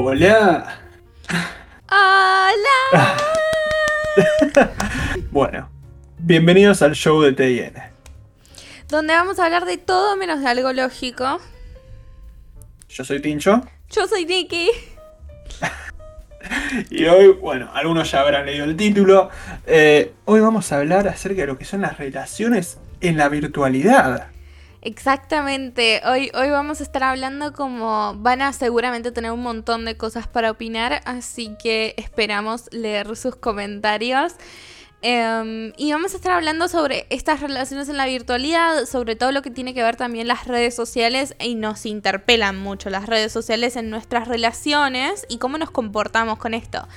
Hola. Hola. bueno, bienvenidos al show de TIN. Donde vamos a hablar de todo menos de algo lógico. Yo soy Tincho. Yo soy Nikki. Y hoy, bueno, algunos ya habrán leído el título. eh, hoy vamos a hablar acerca de lo que son las relaciones en la virtualidad. Exactamente. Hoy, hoy vamos a estar hablando como van a seguramente tener un montón de cosas para opinar, así que esperamos leer sus comentarios. Em, y vamos a estar hablando sobre estas relaciones en la virtualidad, sobre todo lo que tiene que ver también las redes sociales y nos interpelan mucho las redes sociales en nuestras relaciones y cómo nos comportamos con esto.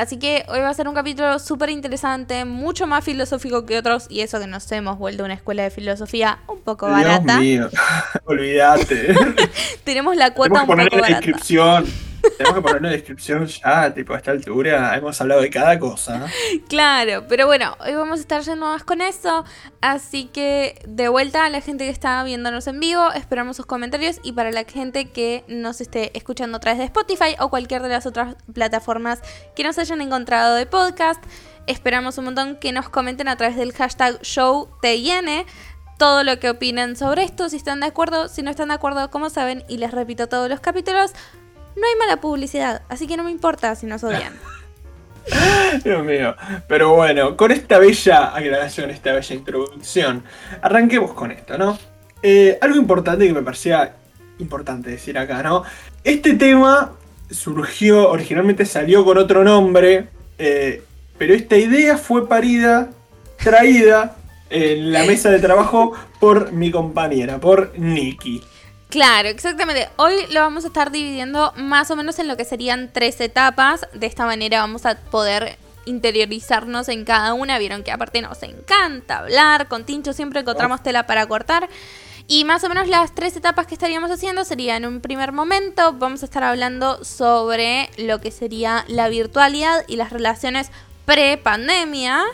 Así que hoy va a ser un capítulo súper interesante, mucho más filosófico que otros y eso que nos hemos vuelto una escuela de filosofía un poco barata. Dios mío, olvídate. Tenemos la cuota Tenemos que un poner poco en la barata. descripción. Tenemos que poner en la descripción ya, tipo, a esta altura hemos hablado de cada cosa. Claro, pero bueno, hoy vamos a estar yendo más con eso. Así que de vuelta a la gente que está viéndonos en vivo, esperamos sus comentarios. Y para la gente que nos esté escuchando a través de Spotify o cualquier de las otras plataformas que nos hayan encontrado de podcast, esperamos un montón que nos comenten a través del hashtag ShowTN todo lo que opinen sobre esto, si están de acuerdo, si no están de acuerdo, como saben, y les repito todos los capítulos, no hay mala publicidad, así que no me importa si nos odian. Dios mío. Pero bueno, con esta bella aclaración, esta bella introducción, arranquemos con esto, ¿no? Eh, algo importante que me parecía importante decir acá, ¿no? Este tema surgió, originalmente salió con otro nombre, eh, pero esta idea fue parida, traída en la mesa de trabajo por mi compañera, por Nikki. Claro, exactamente. Hoy lo vamos a estar dividiendo más o menos en lo que serían tres etapas. De esta manera vamos a poder interiorizarnos en cada una. Vieron que aparte nos encanta hablar. Con Tincho siempre encontramos tela para cortar. Y más o menos las tres etapas que estaríamos haciendo serían en un primer momento vamos a estar hablando sobre lo que sería la virtualidad y las relaciones pre-pandemia.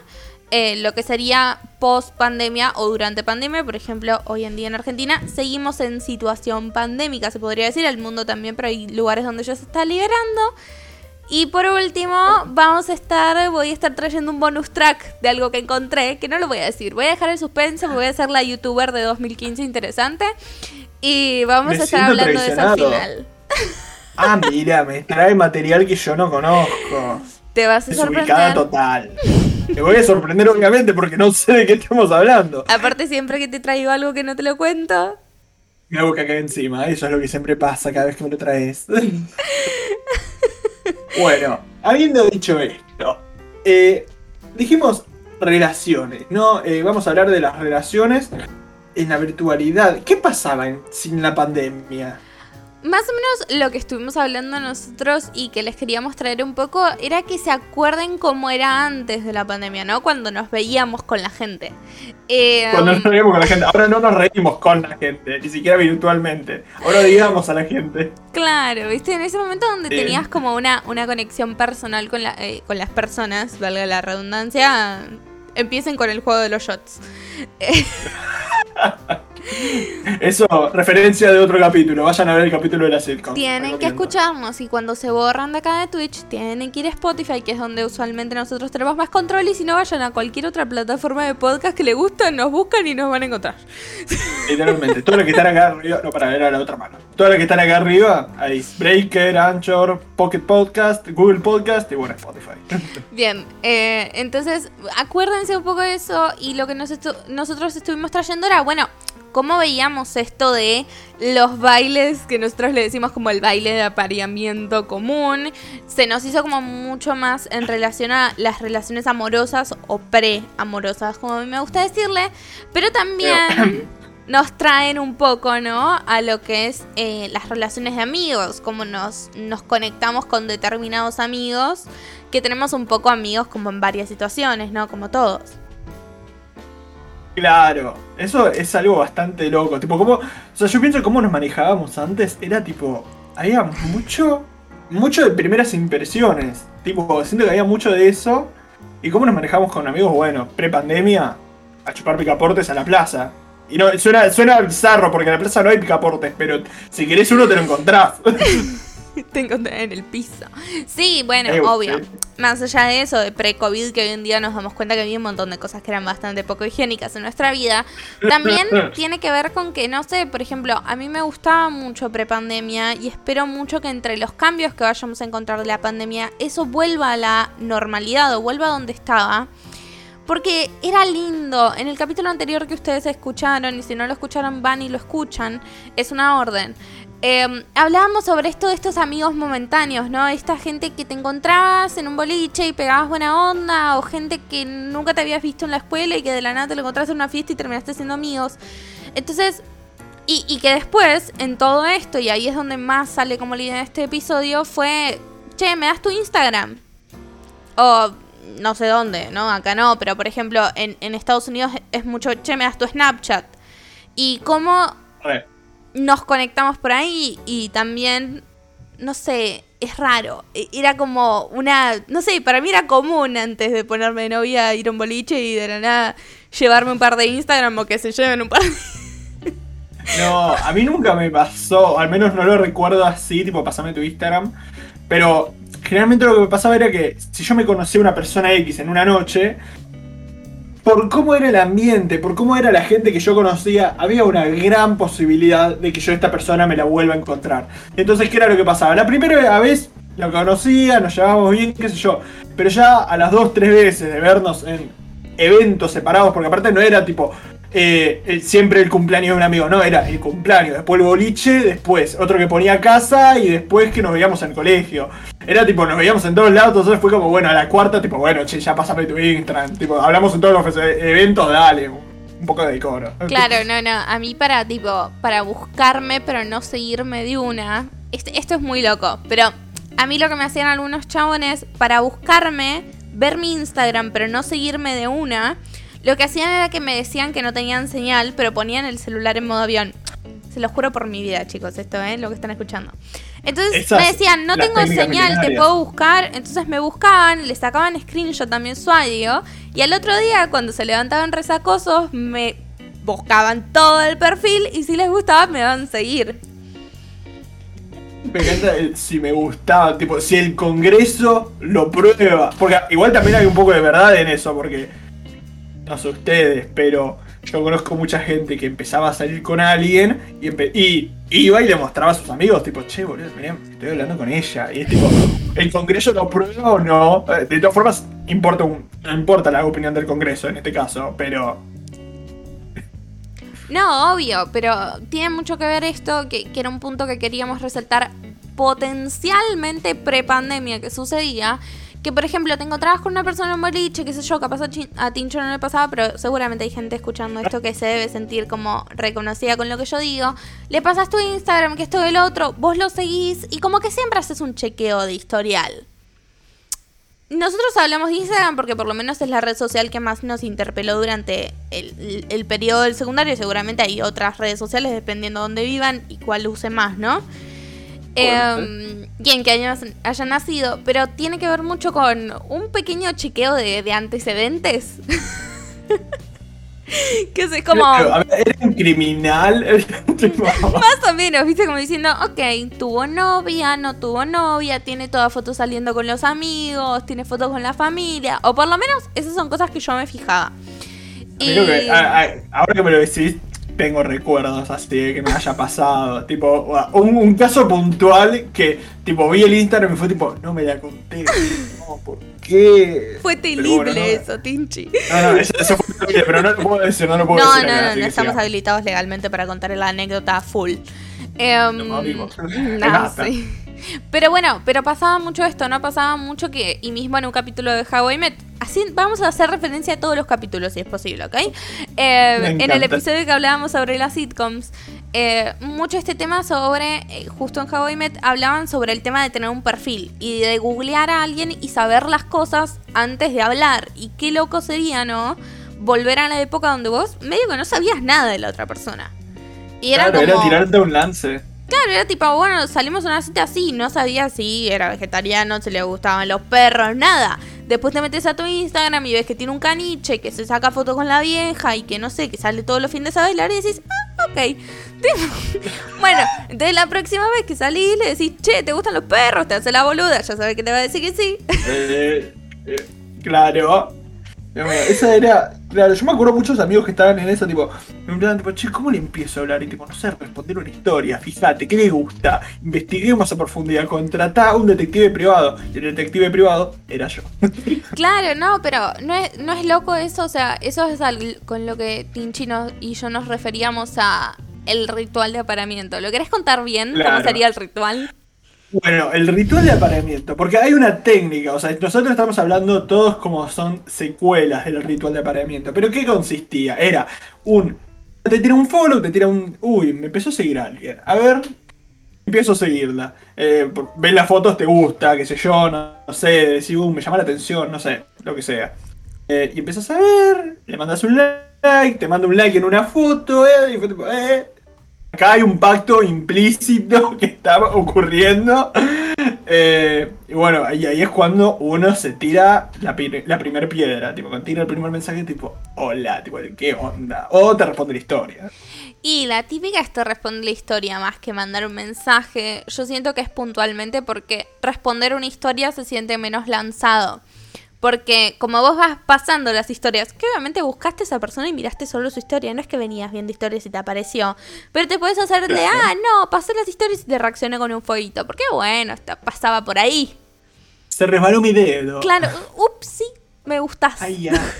Eh, lo que sería post pandemia o durante pandemia, por ejemplo, hoy en día en Argentina seguimos en situación pandémica, se podría decir, el mundo también, pero hay lugares donde ya se está liberando. Y por último, vamos a estar, voy a estar trayendo un bonus track de algo que encontré, que no lo voy a decir, voy a dejar el suspense, voy a ser la youtuber de 2015 interesante y vamos Me a estar hablando de eso al traicionado. final. Ah, mira, me trae material que yo no conozco. Te vas a Desubicada sorprender. total. Me voy a sorprender obviamente porque no sé de qué estamos hablando. Aparte, siempre que te traigo algo que no te lo cuento, Me hago caca encima, eso es lo que siempre pasa cada vez que me lo traes. bueno, habiendo dicho esto, eh, dijimos relaciones, ¿no? Eh, vamos a hablar de las relaciones en la virtualidad. ¿Qué pasaba en- sin la pandemia? Más o menos lo que estuvimos hablando nosotros y que les queríamos traer un poco era que se acuerden cómo era antes de la pandemia, ¿no? Cuando nos veíamos con la gente. Eh, Cuando nos reímos con la gente. Ahora no nos reímos con la gente, ni siquiera virtualmente. Ahora digamos a la gente. Claro, ¿viste? En ese momento donde tenías como una, una conexión personal con, la, eh, con las personas, valga la redundancia, empiecen con el juego de los shots. Eso, referencia de otro capítulo. Vayan a ver el capítulo de la sitcom. Tienen que escucharnos y cuando se borran de acá de Twitch, tienen que ir a Spotify, que es donde usualmente nosotros tenemos más control, y si no, vayan a cualquier otra plataforma de podcast que les gusta, nos buscan y nos van a encontrar. Literalmente. Todos los que están acá arriba. No, para ver a la otra mano. Todos los que están acá arriba. Ahí. Breaker, Anchor, Pocket Podcast, Google Podcast y bueno, Spotify. Bien, eh, entonces acuérdense un poco de eso y lo que nos estu- nosotros estuvimos trayendo era, bueno, ¿cómo veíamos esto de los bailes que nosotros le decimos como el baile de apareamiento común? Se nos hizo como mucho más en relación a las relaciones amorosas o pre-amorosas, como a mí me gusta decirle, pero también nos traen un poco, ¿no? A lo que es eh, las relaciones de amigos, como nos, nos conectamos con determinados amigos, que tenemos un poco amigos como en varias situaciones, ¿no? Como todos. Claro, eso es algo bastante loco. Tipo, como. O sea, yo pienso cómo nos manejábamos antes. Era tipo. Había mucho. Mucho de primeras impresiones. Tipo, siento que había mucho de eso. Y cómo nos manejamos con amigos, bueno, pre-pandemia, a chupar picaportes a la plaza. Y no, suena, suena bizarro porque en la plaza no hay picaportes, pero si querés uno te lo encontrás. Te encontré en el piso. Sí, bueno, Eh, obvio. sí. Más allá de eso, de pre-COVID, que hoy en día nos damos cuenta que había un montón de cosas que eran bastante poco higiénicas en nuestra vida, también tiene que ver con que, no sé, por ejemplo, a mí me gustaba mucho pre-pandemia y espero mucho que entre los cambios que vayamos a encontrar de la pandemia, eso vuelva a la normalidad o vuelva a donde estaba. Porque era lindo. En el capítulo anterior que ustedes escucharon, y si no lo escucharon, van y lo escuchan, es una orden. Eh, hablábamos sobre esto de estos amigos momentáneos, ¿no? Esta gente que te encontrabas en un boliche y pegabas buena onda, o gente que nunca te habías visto en la escuela y que de la nada te lo encontraste en una fiesta y terminaste siendo amigos. Entonces, y, que después, en todo esto, y ahí es donde más sale como la idea de este episodio, fue, che, ¿me das tu Instagram? O no sé dónde, ¿no? Acá no, pero por ejemplo, en, Estados Unidos es mucho, che, me das tu Snapchat. Y cómo. Nos conectamos por ahí y también, no sé, es raro. E- Era como una, no sé, para mí era común antes de ponerme de novia ir a un boliche y de la nada llevarme un par de Instagram o que se lleven un par de... No, a mí nunca me pasó, al menos no lo recuerdo así, tipo, pasame tu Instagram. Pero generalmente lo que me pasaba era que si yo me conocía a una persona X en una noche, por cómo era el ambiente, por cómo era la gente que yo conocía, había una gran posibilidad de que yo esta persona me la vuelva a encontrar. Entonces, ¿qué era lo que pasaba? La primera vez lo conocía, nos llevábamos bien, qué sé yo. Pero ya a las dos, tres veces de vernos en eventos separados, porque aparte no era tipo eh, siempre el cumpleaños de un amigo, no, era el cumpleaños, después el boliche, después otro que ponía casa y después que nos veíamos en el colegio. Era tipo, nos veíamos en todos lados, entonces fue como, bueno, a la cuarta, tipo, bueno, che, ya pásame tu Instagram, tipo, hablamos en todos los eventos, dale, un poco de decoro. Claro, no, no, a mí para tipo, para buscarme pero no seguirme de una, este- esto es muy loco, pero a mí lo que me hacían algunos chabones para buscarme, ver mi Instagram pero no seguirme de una, lo que hacían era que me decían que no tenían señal, pero ponían el celular en modo avión. Se los juro por mi vida, chicos, esto es lo que están escuchando. Entonces Esas, me decían, no tengo señal, te puedo buscar. Entonces me buscaban, le sacaban screenshot también su audio. Y al otro día, cuando se levantaban resacosos, me buscaban todo el perfil y si les gustaba me daban seguir. Me encanta el si me gustaba, tipo, si el Congreso lo prueba. Porque igual también hay un poco de verdad en eso, porque no sé ustedes, pero yo conozco mucha gente que empezaba a salir con alguien y, iba y le mostraba a sus amigos, tipo, che, boludo, mirá, estoy hablando con ella. Y es tipo, ¿el Congreso lo prueba o no? Eh, De todas formas, importa un- no importa la opinión del Congreso en este caso, pero No, obvio, pero tiene mucho que ver esto, que, que era un punto que queríamos resaltar potencialmente pre-pandemia que sucedía. Que por ejemplo te encontrabas con una persona en boliche, qué sé yo, capaz a, a Tincho no le pasaba, pero seguramente hay gente escuchando esto que se debe sentir como reconocida con lo que yo digo. Le pasas tu Instagram, que esto del otro, vos lo seguís y como que siempre haces un chequeo de historial. Nosotros hablamos de Instagram porque por lo menos es la red social que más nos interpeló durante el, el- el periodo del secundario. Seguramente hay otras redes sociales dependiendo de dónde vivan y cuál use más, ¿no? Eh, y en qué años haya nacido. Pero tiene que ver mucho con un pequeño chequeo de, de antecedentes. que es como... Era un criminal. Más o menos, viste, como diciendo, ok, tuvo novia, no tuvo novia, tiene todas fotos saliendo con los amigos, tiene fotos con la familia, o por lo menos esas son cosas que yo me fijaba. Y... Creo que, a- a- ahora que me lo decís, tengo recuerdos así de que me haya pasado. tipo, un, un caso puntual que, tipo, vi el Instagram y fue tipo, no me la conté. No, ¿por qué? Fue terrible bueno, no- eso, Tinchi. No, no, eso, eso fue terrible, pero no lo puedo decir, no lo puedo No, decir. no, acá, no, no estamos habilitados legalmente para contar la anécdota full. Em, No, sí. Pero bueno, pero pasaba mucho esto, ¿no? Pasaba mucho que, y mismo en un capítulo de How I Met, así vamos a hacer referencia a todos los capítulos si es posible, ¿ok? Eh, en el episodio que hablábamos sobre las sitcoms, eh, mucho este tema sobre, eh, justo en How I Met, hablaban sobre el tema de tener un perfil y de googlear a alguien y saber las cosas antes de hablar. Y qué loco sería, ¿no? Volver a la época donde vos medio que no sabías nada de la otra persona. Y era Claro, como... era tirarte un lance. Claro, era tipo, bueno, salimos a una cita así, no sabía si era vegetariano, si le gustaban los perros, nada. Después te metes a tu Instagram y ves que tiene un caniche, que se saca fotos con la vieja y que no sé, que sale todos los fines a bailar y decís, ah, ok, bueno, entonces la próxima vez que salís le decís, che, ¿te gustan los perros? Te hace la boluda, ya sabes que te va a decir que sí. Eh, eh, claro. Esa era. Claro, yo me acuerdo muchos amigos que estaban en eso, tipo, me preguntaban, tipo, che, ¿cómo le empiezo a hablar? Y tipo, no sé, responder una historia, fíjate, ¿qué le gusta? Investigué más a profundidad, contratá a un detective privado. Y el detective privado era yo. Claro, no, pero no es, no es loco eso, o sea, eso es con lo que Tinchi y yo nos referíamos a el ritual de aparamiento. ¿Lo querés contar bien? ¿Cómo sería el ritual? Bueno, el ritual de apareamiento, porque hay una técnica, o sea, nosotros estamos hablando todos como son secuelas del ritual de apareamiento, pero ¿qué consistía? Era un... Te tira un follow, te tira un... Uy, me empezó a seguir alguien. A ver, empiezo a seguirla. Eh, ves las fotos, te gusta, qué sé yo, no, sé, decís, uh, me llama la atención, no sé, lo que sea. Eh, y empiezas a ver, le mandas un like, te manda un like en una foto, eh, y fue tipo, eh, acá hay un pacto implícito que está ocurriendo. Eh, y bueno, ahí, es cuando uno se tira la, la primera piedra, tipo, cuando tira el primer mensaje, tipo, hola, tipo, ¿qué onda? O te responde la historia. Y la típica es te responde la historia más que mandar un mensaje. Yo siento que es puntualmente porque responder una historia se siente menos lanzado. Porque como vos vas pasando las historias, que obviamente buscaste a esa persona y miraste solo su historia, no es que venías viendo historias y te apareció, pero te puedes hacer de, ah, no, pasé las historias y te reaccioné con un fueguito, porque bueno, pasaba por ahí. Se resbaló mi dedo. Claro, ups, sí, me gustas. Ay, ya.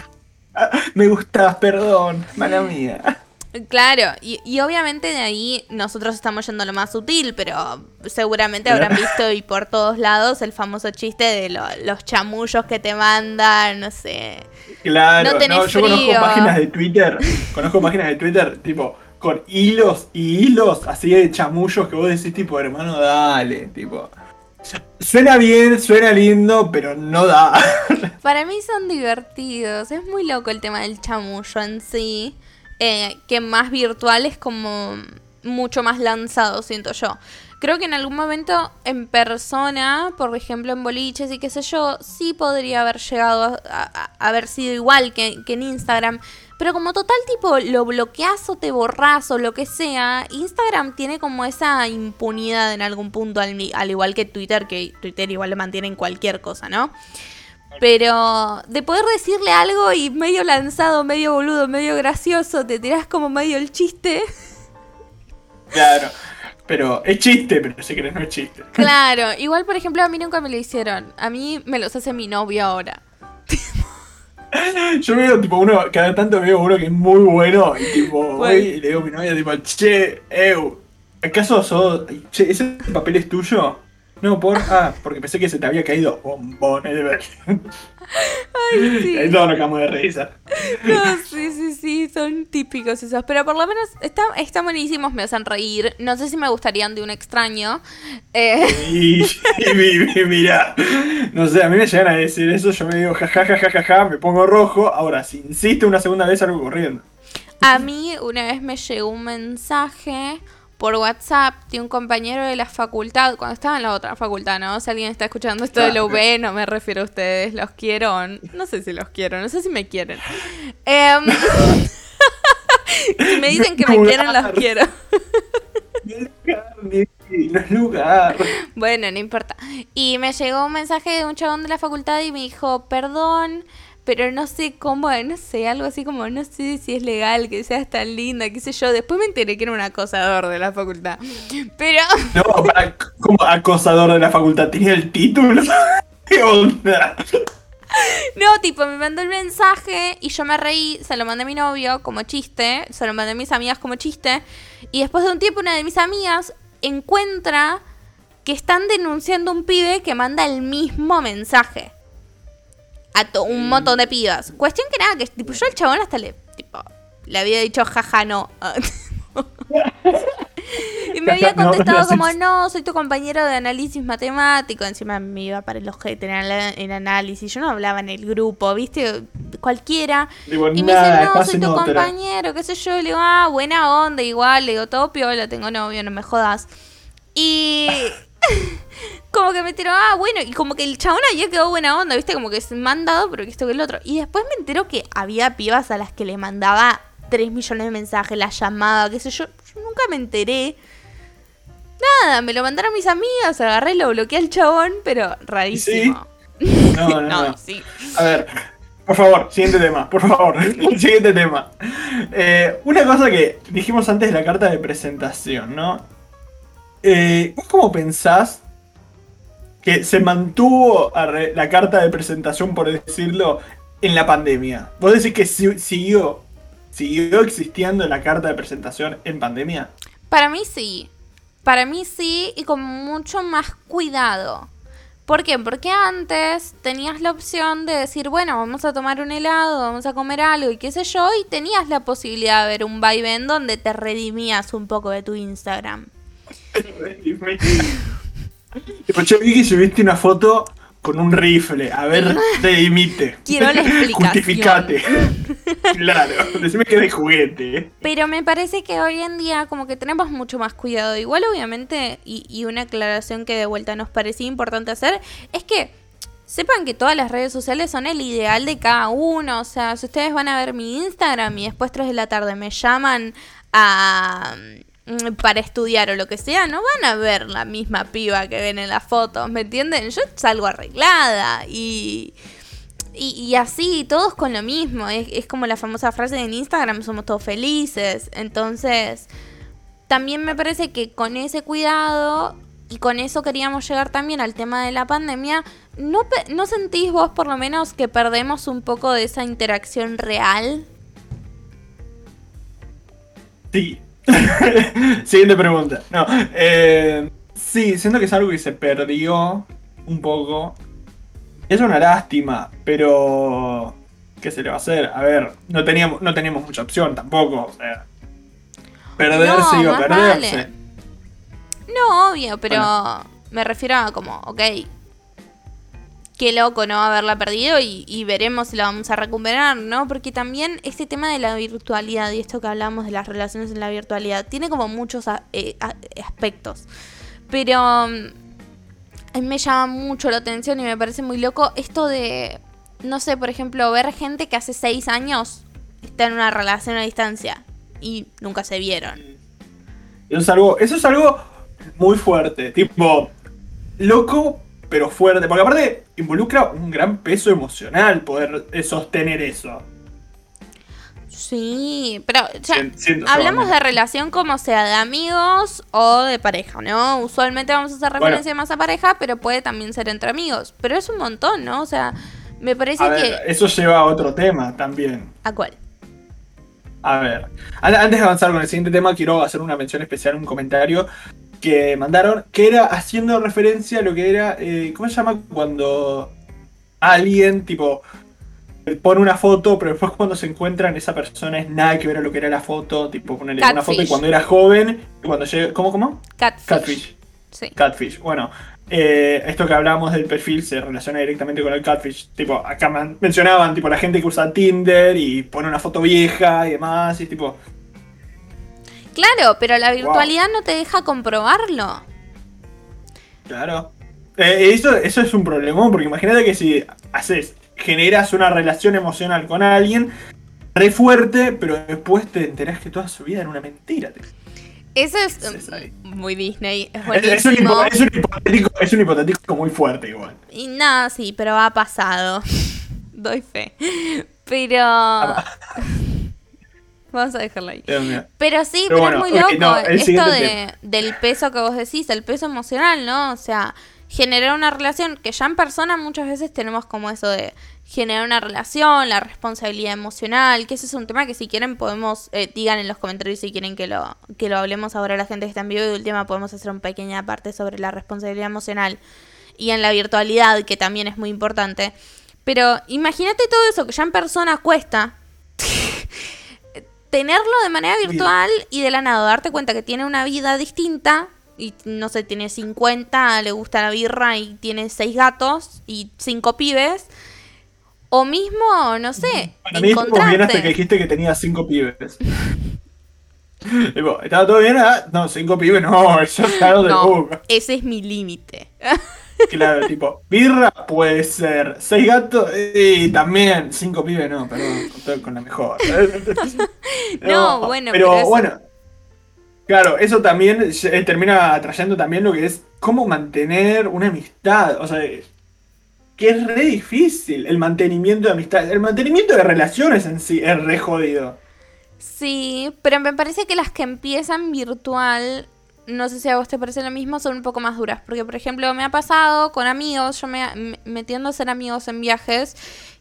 me gustas, perdón, mala mía. Claro, y, obviamente de ahí nosotros estamos yendo a lo más sutil, pero seguramente habrán visto y por todos lados el famoso chiste de los chamullos que te mandan, no sé. Claro, no, yo conozco páginas de Twitter, conozco páginas de Twitter tipo con hilos y hilos así de chamullos que vos decís tipo, hermano, dale, tipo. Suena bien, suena lindo, pero no da. Para mí son divertidos, es muy loco el tema del chamullo en sí. Eh, que más virtual es como mucho más lanzado, siento yo. Creo que en algún momento en persona, por ejemplo en boliches y qué sé yo, sí podría haber llegado a, haber sido igual que, en Instagram. Pero como total tipo lo bloqueas o te borras o lo que sea, Instagram tiene como esa impunidad en algún punto, al, al igual que Twitter, que Twitter igual le mantiene en cualquier cosa, ¿no? Pero de poder decirle algo y medio lanzado, medio boludo, medio gracioso, te tirás como medio el chiste. Claro. Pero es chiste, pero si querés no es chiste. Claro, igual por ejemplo a mí nunca me lo hicieron. A mí me los hace mi novio ahora. Yo veo tipo uno, cada tanto veo uno que es muy bueno y tipo, voy y le digo a mi novia tipo, che, eu, ¿acaso sos, che, ese papel es tuyo? No, por. Ah, porque pensé que se te había caído ver. Ay, sí. Ahí todos nos acabamos de risa. No, sí, sí, sí, son típicos esos. Pero por lo menos están, están buenísimos, me hacen reír. No sé si me gustarían de un extraño. Eh... Y, mira, no sé, a mí me llegan a decir eso, yo me digo jajaja, ja, me pongo rojo. Ahora, si insiste una segunda vez, salgo corriendo. A mí una vez me llegó un mensaje por WhatsApp de un compañero de la facultad, cuando estaba en la otra facultad, ¿no? Si alguien está escuchando esto de la UB, no me refiero a ustedes, los quiero, no sé si los quiero, no sé si me quieren. Em, si me dicen que me quieren, los quiero. no es lugar. Bueno, no importa. Y me llegó un mensaje de un chabón de la facultad y me dijo, perdón, pero no sé cómo, no sé, algo así como, no sé si es legal que seas tan linda, qué sé yo. Después me enteré que era un acosador de la facultad. Pero... No, para, como acosador de la facultad, tenía el título. ¿Qué onda? No, tipo, me mandó el mensaje y yo me reí, se lo mandé a mi novio como chiste, se lo mandé a mis amigas como chiste. Y después de un tiempo, una de mis amigas encuentra que están denunciando a un pibe que manda el mismo mensaje a un montón de pibas. Cuestión que nada, que tipo, yo al chabón hasta le, tipo, le había dicho jaja no. y me había contestado como, no, soy tu compañero de análisis matemático. Encima me iba para el objeto en, análisis. Yo no hablaba en el grupo, ¿viste? Cualquiera. y me dice, no, soy tu compañero, qué sé yo. Y le digo, ah, buena onda, igual. Le digo, todo piola, tengo novio, no me jodas. Y como que me tiró, ah, bueno, y como que el chabón ayer quedó buena onda, ¿viste? Como que se mandado, pero que esto que el otro. Y después me enteró que había pibas a las que le mandaba 3 millones de mensajes, la llamada, qué sé yo. Yo nunca me enteré. Nada, me lo mandaron mis amigas, agarré, lo bloqueé al chabón, pero rarísimo. No, no, no. sí. A ver, por favor, siguiente tema, por favor, siguiente tema. Eh, una cosa que dijimos antes de la carta de presentación, ¿no? Eh, ¿Vos cómo pensás que se mantuvo la carta de presentación, por decirlo, en la pandemia? ¿Vos decís que si- siguió, siguió existiendo la carta de presentación en pandemia? Para mí sí. Para mí sí y con mucho más cuidado. ¿Por qué? Porque antes tenías la opción de decir, bueno, vamos a tomar un helado, vamos a comer algo y qué sé yo, y tenías la posibilidad de ver un vaivén donde te redimías un poco de tu Instagram. Che, vi que subiste una foto con un rifle. A ver, redimite. Quiero la explicación. Justificate. claro, decime que es de juguete. ¿eh? Pero me parece que hoy en día como que tenemos mucho más cuidado. Igual obviamente, y, y una aclaración que de vuelta nos parecía importante hacer, es que sepan que todas las redes sociales son el ideal de cada uno. O sea, si ustedes van a ver mi Instagram y después 3 de la tarde me llaman a para estudiar o lo que sea, no van a ver la misma piba que ven en las fotos, ¿me entienden? Yo salgo arreglada y... Y, así, todos con lo mismo. Es, es como la famosa frase en Instagram, somos todos felices. Entonces, también me parece que con ese cuidado y con eso queríamos llegar también al tema de la pandemia, ¿no, ¿no sentís vos por lo menos que perdemos un poco de esa interacción real? Sí. Siguiente pregunta. No, eh, sí, siento que es algo que se perdió un poco. Es una lástima, pero. ¿Qué se le va a hacer? A ver, no teníamos, no teníamos mucha opción tampoco. O sea, perderse No, iba a perderse. vale. No, obvio, pero Bueno. me refiero a como, ok, qué loco no haberla perdido y, veremos si la vamos a recuperar, ¿no? Porque también este tema de la virtualidad y esto que hablamos de las relaciones en la virtualidad tiene como muchos eh, aspectos. Pero mm, a mí me llama mucho la atención y me parece muy loco esto de, no sé, por ejemplo, ver gente que hace seis años está en una relación a distancia y nunca se vieron. Eso es algo, eso es algo muy fuerte. Tipo, loco, pero fuerte. Porque aparte involucra un gran peso emocional poder eh, sostener eso. Sí, pero ya, siento hablamos de relación como sea de amigos o de pareja, ¿no? Usualmente vamos a hacer Bueno. referencia más a pareja, pero puede también ser entre amigos. Pero es un montón, ¿no? O sea, me parece A que... eso lleva a otro tema también. ¿A cuál? A ver, an- antes de avanzar con el siguiente tema, quiero hacer una mención especial, un comentario que mandaron, que era haciendo referencia a lo que era, eh, ¿cómo se llama? Cuando alguien, tipo, pone una foto, pero después cuando se encuentran, esa persona es nada que ver a lo que era la foto, tipo, ponerle una foto Catfish. cuando era joven, y cuando llega, ¿cómo, cómo? Catfish. Catfish. Sí. Catfish. Bueno, eh, esto que hablamos del perfil se relaciona directamente con el catfish. Tipo, acá mencionaban, tipo, la gente que usa Tinder y pone una foto vieja y demás, y tipo, Claro, pero la virtualidad no te deja comprobarlo. claro. Eh, eso, eso es un problemón, porque imagínate que si haces, generas una relación emocional con alguien re fuerte, pero después te enterás que toda su vida era una mentira. Te- Eso es muy Disney, es un, es hipotético, es un hipotético muy fuerte igual. Y nada, sí, pero ha pasado. Doy fe. Pero... Vamos a dejarlo ahí. Pero sí, Pero pero, bueno, es muy loco no, esto de, del peso que vos decís, el peso emocional, ¿no? O sea, generar una relación, que ya en persona muchas veces tenemos como eso de generar una relación, la responsabilidad emocional, que ese es un tema que si quieren podemos, eh, digan en los comentarios si quieren que lo, que lo hablemos ahora la gente que está en vivo y de última podemos hacer una pequeña parte sobre la responsabilidad emocional y en la virtualidad, que también es muy importante. Pero imagínate todo eso que ya en persona cuesta. Tenerlo de manera virtual y de la nada darte cuenta que tiene una vida distinta y no sé, tiene 50, le gusta la birra y tiene 6 gatos y 5 pibes. O mismo, no sé, Para mí estuvo bien hasta que dijiste que tenía cinco pibes. Tipo, ¿Estaba todo bien? Ah, no, cinco pibes, no, eso es claro de No, ese es mi límite. Claro, tipo, birra puede ser seis gatos y también cinco pibes, no, perdón, con, la mejor. no, bueno, pero, bueno. Claro, eso también eh, termina atrayendo también lo que es cómo mantener una amistad. O sea, que es re difícil el mantenimiento de amistad. El mantenimiento de relaciones en sí es re jodido. Sí, pero me parece que las que empiezan virtual no sé si a vos te parece lo mismo, son un poco más duras. Porque, por ejemplo, me ha pasado con amigos, yo me, metiendo a ser amigos en viajes.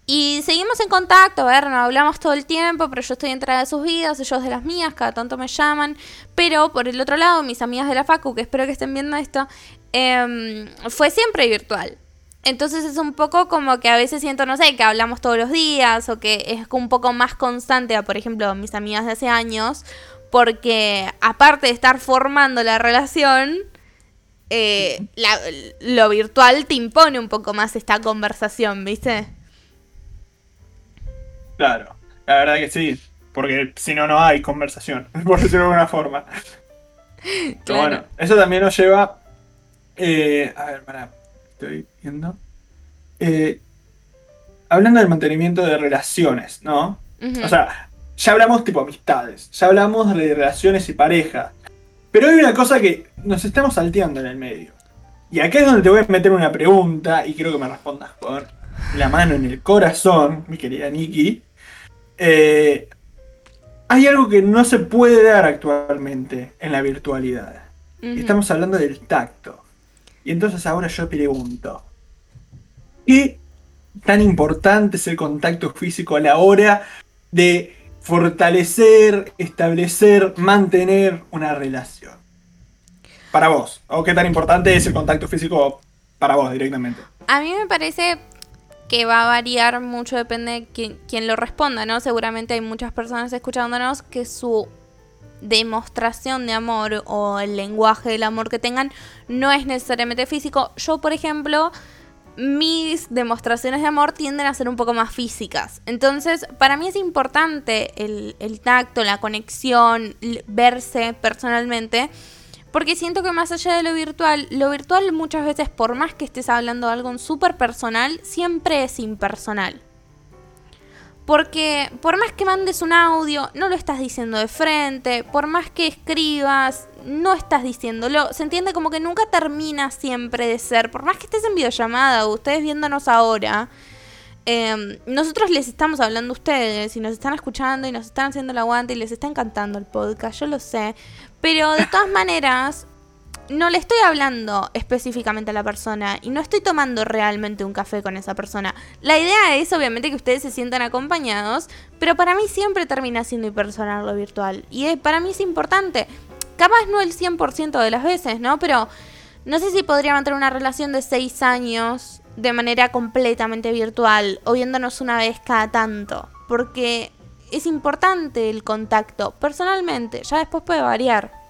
Y seguimos en contacto, a ver, no hablamos todo el tiempo, pero yo estoy entrada de sus vidas, ellos de las mías, cada tanto me llaman. Pero por el otro lado, mis amigas de la Facu, que espero que estén viendo esto, em, fue siempre virtual. Entonces es un poco como que a veces siento, no sé, que hablamos todos los días o que es un poco más constante a, por ejemplo, mis amigas de hace años porque aparte de estar formando la relación, eh, lo virtual te impone un poco más esta conversación, ¿viste? Claro, la verdad que sí, porque si no, no hay conversación, por decirlo de alguna forma. Pero bueno, eso también nos lleva... Eh, a ver, para, estoy viendo. Eh, hablando del mantenimiento de relaciones, ¿no? O sea, ya hablamos tipo amistades, ya hablamos de relaciones y pareja. Pero hay una cosa que nos estamos salteando en el medio. Y acá es donde te voy a meter una pregunta y quiero que me respondas con la mano en el corazón, mi querida Nikki. Eh, hay algo que no se puede dar actualmente en la virtualidad. Estamos hablando del tacto. Y entonces ahora yo pregunto, ¿qué tan importante es el contacto físico a la hora de fortalecer, establecer, mantener una relación? Para vos, ¿o qué tan importante es el contacto físico para vos directamente? A mí me parece que va a variar mucho, depende de quién, lo responda, ¿no? Seguramente hay muchas personas escuchándonos que su demostración de amor o el lenguaje del amor que tengan no es necesariamente físico. Yo, por ejemplo, mis demostraciones de amor tienden a ser un poco más físicas. Entonces, para mí es importante el, tacto, la conexión, verse personalmente. Porque siento que más allá de lo virtual, lo virtual muchas veces, por más que estés hablando de algo súper personal, siempre es impersonal. Porque por más que mandes un audio, no lo estás diciendo de frente, por más que escribas, no estás diciéndolo. Se entiende como que nunca termina siempre de ser, por más que estés en videollamada o ustedes viéndonos ahora, em, nosotros les estamos hablando a ustedes y nos están escuchando y nos están haciendo el aguante y les está encantando el podcast, yo lo sé. Pero de todas maneras, no le estoy hablando específicamente a la persona y no estoy tomando realmente un café con esa persona. La idea es obviamente que ustedes se sientan acompañados, pero para mí siempre termina siendo impersonal lo virtual. Y para mí es importante. Capaz no el 100% de las veces, ¿no? Pero no sé si podría mantener una relación de 6 años de manera completamente virtual o viéndonos una vez cada tanto. Porque es importante el contacto, personalmente, ya después puede variar.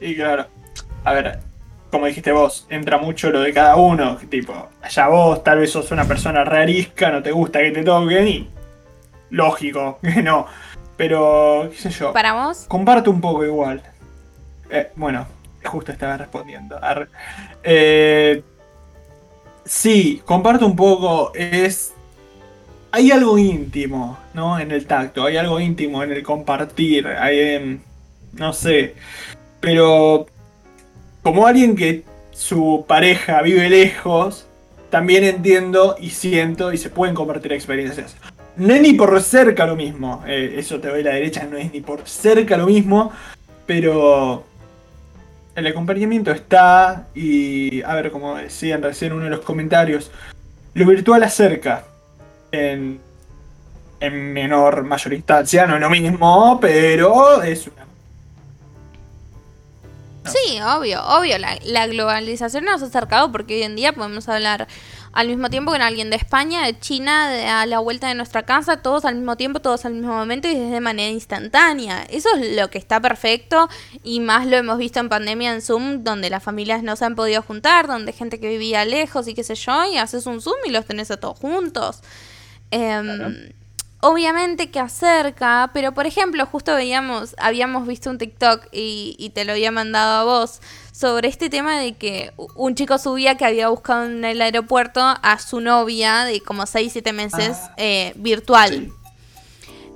Y claro, a ver, como dijiste vos, entra mucho lo de cada uno. Tipo, allá vos tal vez sos una persona rarisca, no te gusta que te toquen y. Lógico que no. Pero, qué sé yo. ¿Para vos? Comparto un poco igual. Eh, bueno, justo estaba respondiendo. Eh, sí, comparto un poco. Es. Hay algo íntimo, ¿no? En el tacto, hay algo íntimo en el compartir. Hay. no sé. Pero como alguien que su pareja vive lejos, también entiendo y siento y se pueden compartir experiencias. No es ni por cerca lo mismo, eh, eso te doy la derecha, no es ni por cerca lo mismo, pero el acompañamiento está y, a ver, como decían recién uno de los comentarios, lo virtual acerca en, en menor mayor instancia, no es lo mismo, pero es una Sí, obvio, obvio. La, globalización nos ha acercado porque hoy en día podemos hablar al mismo tiempo con alguien de España, de China, de, a la vuelta de nuestra casa, todos al mismo tiempo, todos al mismo momento y de manera instantánea. Eso es lo que está perfecto y más lo hemos visto en pandemia en Zoom, donde las familias no se han podido juntar, donde gente que vivía lejos y qué sé yo, y haces un Zoom y los tenés a todos juntos. Em, obviamente que acerca, pero por ejemplo, justo veíamos, habíamos visto un TikTok y, y, te lo había mandado a vos sobre este tema de que un chico subía que había buscado en el aeropuerto a su novia de como 6, 7 meses Ah. eh, virtual.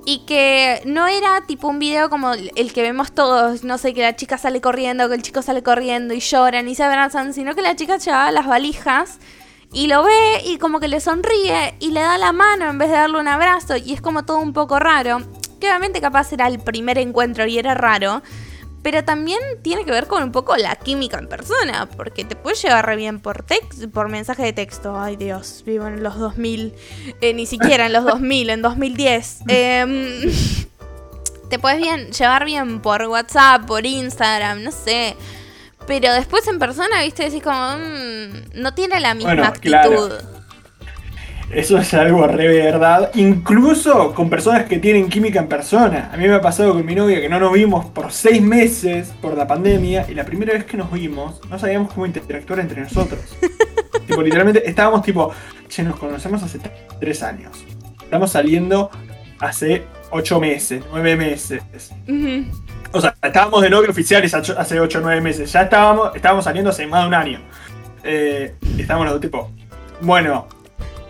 Y que no era tipo un video como el que vemos todos, no sé, que la chica sale corriendo, que el chico sale corriendo y lloran y se abrazan, sino que la chica llevaba las valijas y lo ve y como que le sonríe y le da la mano en vez de darle un abrazo y es como todo un poco raro. Que obviamente capaz era el primer encuentro y era raro. Pero también tiene que ver con un poco la química en persona, porque te puedes llevar re bien por text, por mensaje de texto. Ay Dios, vivo en los 2000, eh, ni siquiera en los 2000, en 2010. Eh, te puedes bien, llevar bien por WhatsApp, por Instagram, no sé. Pero después en persona, viste, decís como, mmm, no tiene la misma Bueno, actitud. claro. Eso es algo re verdad. Incluso con personas que tienen química en persona. A mí me ha pasado con mi novia que no nos vimos por seis meses por la pandemia. Y la primera vez que nos vimos, no sabíamos cómo interactuar entre nosotros. tipo, literalmente estábamos tipo, che, nos conocemos hace tres años. Estamos saliendo hace ocho meses, nueve meses. Ujú. O sea, estábamos de novio oficiales hace hace 8 o 9 meses. Ya estábamos, estábamos saliendo hace más de un año. Eh, estábamos los dos tipo, bueno,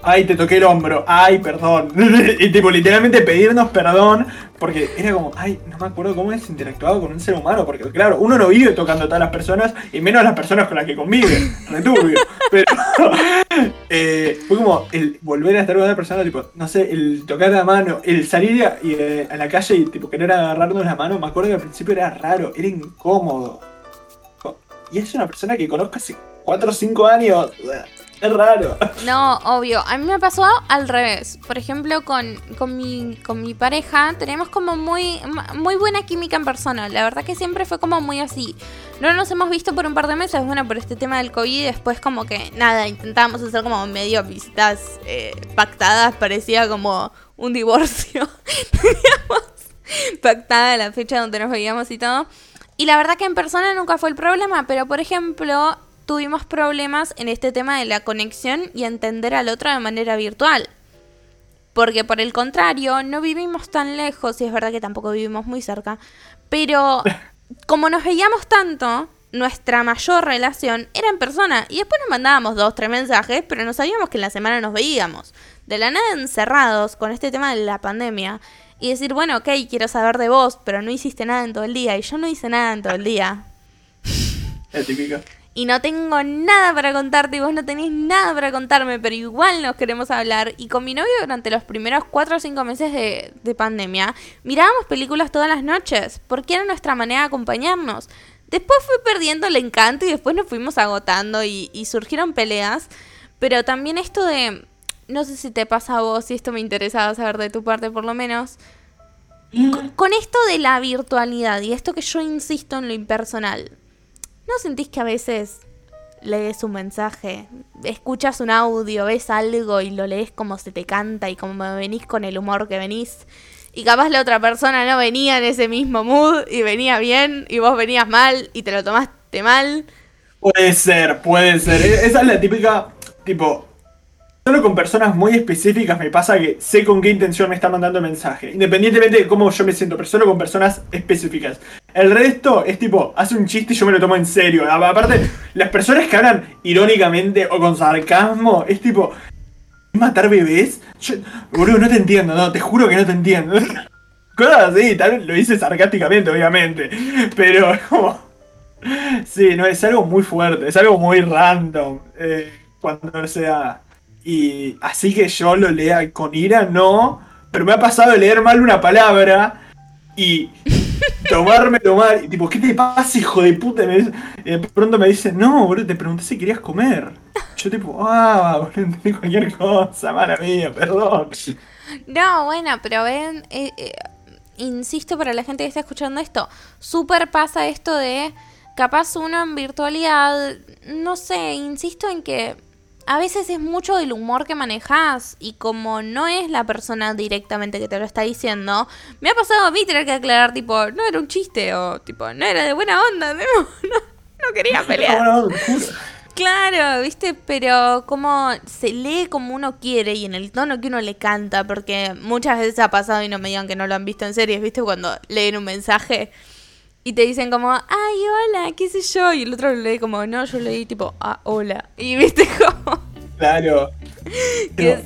ay, te toqué el hombro, ay, perdón. y tipo, literalmente pedirnos perdón, porque era como, ay, no me acuerdo cómo es interactuado con un ser humano, porque claro, uno no vive tocando a todas las personas, y menos las personas con las que convive, returbio. Pero eh, fue como el volver a estar con una persona, tipo, no sé, el tocar la mano, el salir a, y, eh, a la calle y tipo querer agarrarnos la mano, me acuerdo que al principio era raro, era incómodo. Y es una persona que conozco hace 4 o 5 años. Es raro. No, obvio. A mí me pasó al revés. Por ejemplo, con, con, mi, con mi pareja tenemos como muy, muy buena química en persona. La verdad que siempre fue como muy así. No nos hemos visto por un par de meses, bueno, por este tema del COVID. Después como que nada, intentábamos hacer como medio visitas eh, pactadas. Parecía como un divorcio. Teníamos pactada la fecha donde nos veíamos y todo. Y la verdad que en persona nunca fue el problema, pero por ejemplo, tuvimos problemas en este tema de la conexión y entender al otro de manera virtual. Porque por el contrario, no vivimos tan lejos, y es verdad que tampoco vivimos muy cerca, pero como nos veíamos tanto, nuestra mayor relación era en persona. Y después nos mandábamos dos, tres mensajes, pero no sabíamos que en la semana nos veíamos. De la nada encerrados con este tema de la pandemia. Y decir, bueno, ok, quiero saber de vos, pero no hiciste nada en todo el día. Y yo no hice nada en todo el día. Es típica. Y no tengo nada para contarte y vos no tenés nada para contarme, pero igual nos queremos hablar. Y con mi novio durante los primeros 4 o 5 meses de, de pandemia, mirábamos películas todas las noches, porque era nuestra manera de acompañarnos. Después fue perdiendo el encanto y después nos fuimos agotando y, y surgieron peleas. Pero también esto de, no sé si te pasa a vos, y esto me interesaba saber de tu parte por lo menos, con, con esto de la virtualidad y esto que yo insisto en lo impersonal, ¿no sentís que a veces lees un mensaje, escuchas un audio, ves algo y lo lees como se te canta y como venís con el humor que venís? Y capaz la otra persona no venía en ese mismo mood y venía bien y vos venías mal y te lo tomaste mal. Puede ser, puede ser. E- Esa es la típica, tipo, solo con personas muy específicas me pasa que sé con qué intención me está mandando el mensaje. Independientemente de cómo yo me siento, pero solo con personas específicas. El resto es tipo, hace un chiste y yo me lo tomo en serio. Aparte, las personas que hablan irónicamente o con sarcasmo, es tipo, ¿matar bebés? Yo, no te entiendo, no, te juro que no te entiendo. Cosas así, tal vez lo hice sarcásticamente, obviamente. Pero como... Sí, no, es algo muy fuerte, es algo muy random. eh, cuando sea. Y así que yo lo lea con ira, no. Pero me ha pasado de leer mal una palabra y tomármelo mal. Y tipo, ¿qué te pasa, hijo de puta? Me dice- de pronto me dice, no, boludo, te pregunté si querías comer. Yo tipo, ah, boludo, entendí cualquier cosa, mala mía, perdón. No, bueno, pero ven, eh, eh, insisto para la gente que está escuchando esto, súper pasa esto de capaz uno en virtualidad, no sé, insisto en que a veces es mucho del humor que manejas y como no es la persona directamente que te lo está diciendo, me ha pasado a mí tener que aclarar tipo, no era un chiste o tipo, no era de buena onda, no, no, no quería pelear. No, no. Claro, viste, pero como se lee como uno quiere y en el tono que uno le canta, porque muchas veces ha pasado y no me digan que no lo han visto en series, viste, cuando leen un mensaje y te dicen como, ay, hola, qué sé yo, y el otro lo lee como, no, yo leí tipo, ah, hola, y viste como... Claro. que es-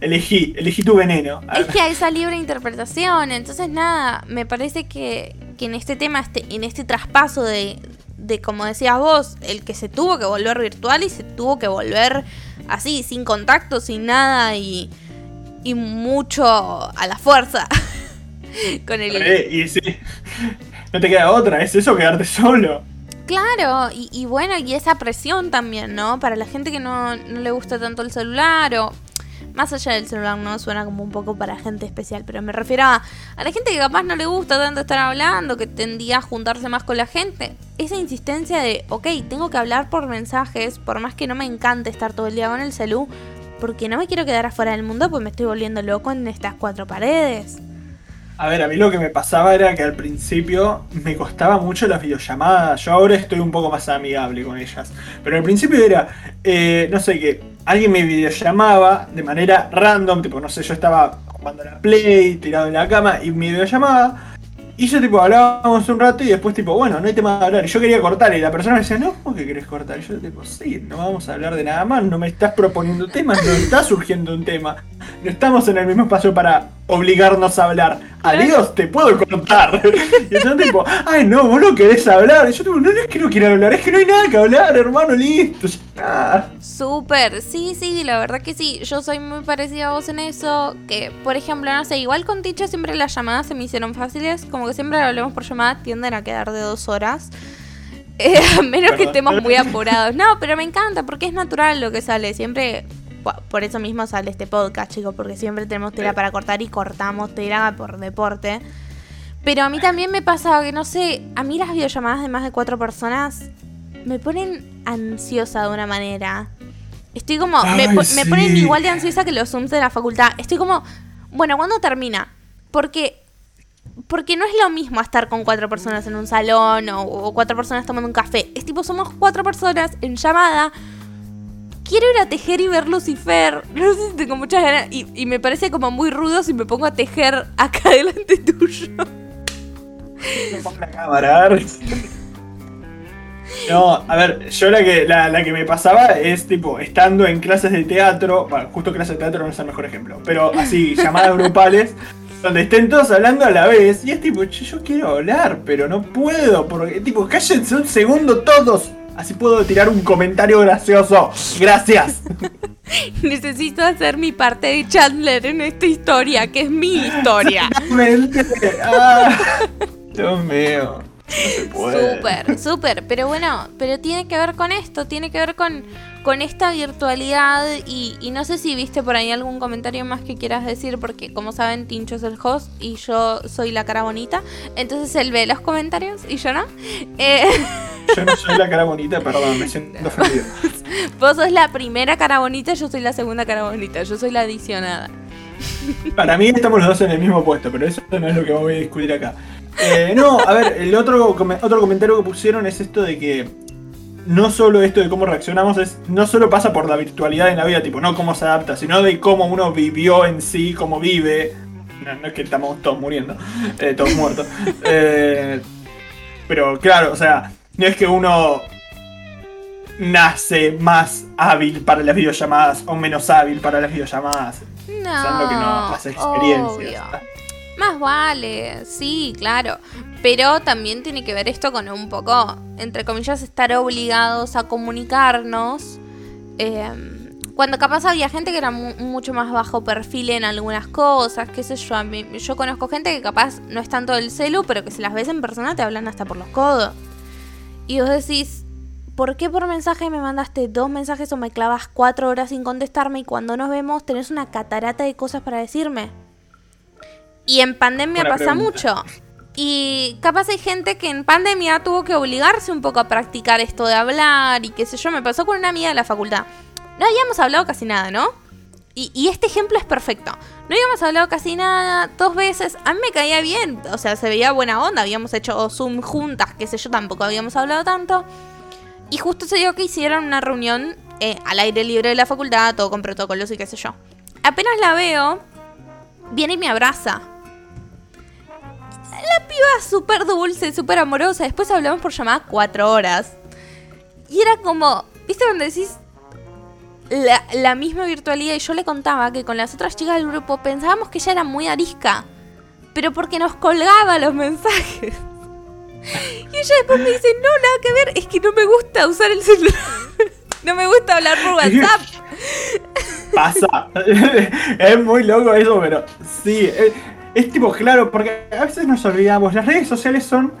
Elegí, elegí tu veneno. Es que hay esa libre interpretación, entonces nada, me parece que, que en este tema, este, en este traspaso de, de, como decías vos, el que se tuvo que volver virtual y se tuvo que volver así, sin contacto, sin nada y, y mucho a la fuerza. Con el... Eh, y sí, no te queda otra, es eso, quedarte solo. Claro, y, y bueno, y esa presión también, ¿no? Para la gente que no, no le gusta tanto el celular o más allá del celular, ¿no? Suena como un poco para gente especial, pero me refiero a, a la gente que capaz no le gusta tanto estar hablando, que tendía a juntarse más con la gente. Esa insistencia de, ok, tengo que hablar por mensajes, por más que no me encante estar todo el día con el celu, porque no me quiero quedar afuera del mundo, pues me estoy volviendo loco en estas cuatro paredes. A ver, a mí lo que me pasaba era que al principio me costaba mucho las videollamadas. Yo ahora estoy un poco más amigable con ellas. Pero al principio era, eh, no sé, que alguien me videollamaba de manera random. Tipo, no sé, yo estaba jugando la Play, tirado en la cama y me videollamaba. Y yo tipo hablábamos un rato y después tipo, bueno, no hay tema de hablar. Y yo quería cortar y la persona me decía, no, ¿cómo que querés cortar? Y yo tipo, sí, no vamos a hablar de nada más, no me estás proponiendo temas, no está surgiendo un tema. No estamos en el mismo espacio para obligarnos a hablar. Adiós, te puedo cortar. Y entonces tipo, ay no, vos no querés hablar. Y yo tipo, no, no es que no quiera hablar, es que no hay nada que hablar, hermano, listo. ya está". Súper, sí, sí, la verdad que sí. Yo soy muy parecida a vos en eso. Que, por ejemplo, no sé, igual con Ticho siempre las llamadas se me hicieron fáciles. Como que siempre hablemos por llamada, tienden a quedar de dos horas. Eh, a menos que estemos muy apurados. No, pero me encanta porque es natural lo que sale. Siempre, por eso mismo sale este podcast, chicos. Porque siempre tenemos tela para cortar y cortamos tela por deporte. Pero a mí también me pasa que, no sé, a mí las videollamadas de más de cuatro personas me ponen ansiosa de una manera. Estoy como. me, me ponen igual de ansiosa que los Zooms de la facultad. Estoy como. Bueno, ¿cuándo termina? Porque. Porque no es lo mismo estar con cuatro personas en un salón o, o cuatro personas tomando un café. Es tipo, somos cuatro personas en llamada. Quiero ir a tejer y ver Lucifer. No sé si tengo muchas ganas. Y, y me parece como muy rudo si me pongo a tejer acá delante tuyo. Me pongo la cámara. No, a ver, yo la que, la, la que me pasaba es tipo, estando en clases de teatro, bueno, justo clases de teatro no es el mejor ejemplo, pero así, llamadas grupales, donde estén todos hablando a la vez, y es tipo, "Che, yo quiero hablar, pero no puedo, porque tipo, cállense un segundo todos, así puedo tirar un comentario gracioso, gracias. Necesito hacer mi parte de Chandler en esta historia, que es mi historia. Ah, Dios mío. No. Súper, súper. Pero bueno, pero tiene que ver con esto, tiene que ver con, con esta virtualidad y, y no sé si viste por ahí algún comentario más que quieras decir, porque como saben, Tincho es el host y yo soy la cara bonita, entonces él ve los comentarios y yo no. Eh, Yo no soy la cara bonita, perdón, me siento ofendido. vos sos la primera cara bonita, yo soy la segunda cara bonita, yo soy la adicionada. Para mí estamos los dos en el mismo puesto, pero eso no es lo que voy a discutir acá. Eh, no, a ver, el otro, otro comentario que pusieron es esto de que no solo esto de cómo reaccionamos, es no solo pasa por la virtualidad en la vida, tipo, no cómo se adapta, sino de cómo uno vivió en sí, cómo vive. No, no es que estamos todos muriendo, eh, todos muertos. Eh, pero claro, o sea, no es que uno nace más hábil para las videollamadas o menos hábil para las videollamadas. No, que no, las experiencias. obvio. Más vale, sí, claro. Pero también tiene que ver esto con un poco, entre comillas, estar obligados a comunicarnos. eh, cuando capaz había gente que era mu- mucho más bajo perfil en algunas cosas, qué sé yo. a mí- yo conozco gente que capaz no es tanto del celu, pero que si las ves en persona te hablan hasta por los codos. Y vos decís, ¿por qué por mensaje me mandaste dos mensajes o me clavas cuatro horas sin contestarme y cuando nos vemos tenés una catarata de cosas para decirme? Y en pandemia Buena pasa pregunta. mucho. Y capaz hay gente que en pandemia tuvo que obligarse un poco a practicar esto de hablar y qué sé yo. Me pasó con una amiga de la facultad. No habíamos hablado casi nada, ¿no? Y, y este ejemplo es perfecto. No habíamos hablado casi nada, dos veces. A mí me caía bien, o sea, se veía buena onda. Habíamos hecho Zoom juntas, qué sé yo, tampoco habíamos hablado tanto. Y justo se dio que hicieron una reunión eh, al aire libre de la facultad, todo con protocolos y qué sé yo. Apenas la veo, viene y me abraza. La piba súper dulce, súper amorosa. Después hablamos por llamada cuatro horas. Y era como, ¿viste cuando decís la, la misma virtualidad? Y yo le contaba que con las otras chicas del grupo pensábamos que ella era muy arisca. Pero porque nos colgaba los mensajes. Y ella después me dice, no, nada que ver, es que no me gusta usar el celular. No me gusta hablar por WhatsApp. Pasa. es muy loco eso, pero sí. Es, tipo claro, porque a veces nos olvidamos, las redes sociales son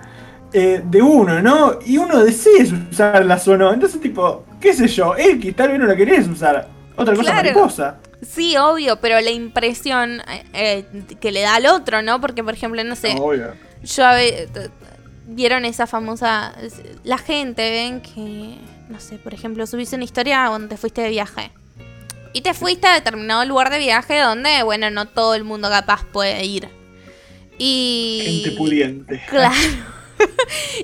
eh, de uno, ¿no? Y uno decide usarlas o no. Entonces, tipo, qué sé yo, X, tal vez no la querés usar. Otra cosa Claro. mariposa. Sí, obvio, pero la impresión eh, eh, que le da al otro, ¿no? Porque, por ejemplo, no sé, Obvio. yo a vieron esa famosa la gente ven que no sé por ejemplo subiste una historia donde te fuiste de viaje y te fuiste a determinado lugar de viaje donde bueno no todo el mundo capaz puede ir. Y Gente pudiente. claro.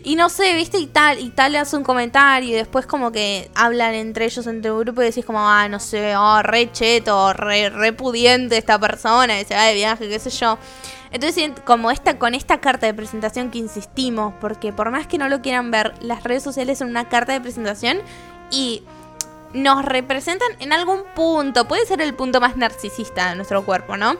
Y no sé viste y tal y tal hace un comentario y después como que hablan entre ellos entre un grupo y decís como ah no sé oh, re cheto re, re pudiente esta persona y se va de viaje qué sé yo. Entonces, como esta, con esta carta de presentación que insistimos, porque por más que no lo quieran ver, las redes sociales son una carta de presentación y nos representan en algún punto. Puede ser el punto más narcisista de nuestro cuerpo, ¿no?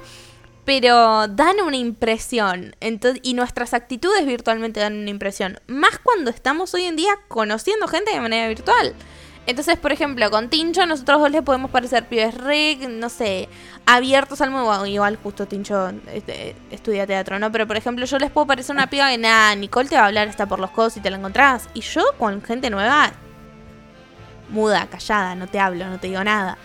Pero dan una impresión. Entonces, y nuestras actitudes virtualmente dan una impresión. Más cuando estamos hoy en día conociendo gente de manera virtual. Entonces, por ejemplo, con Tincho, nosotros dos le podemos parecer pibes re, no sé, abiertos al mundo. Igual justo Tincho este, estudia teatro, ¿no? Pero, por ejemplo, yo les puedo parecer una piba que, nada, Nicole te va a hablar hasta por los codos y te la encontrás. Y yo con gente nueva, muda, callada, no te hablo, no te digo nada.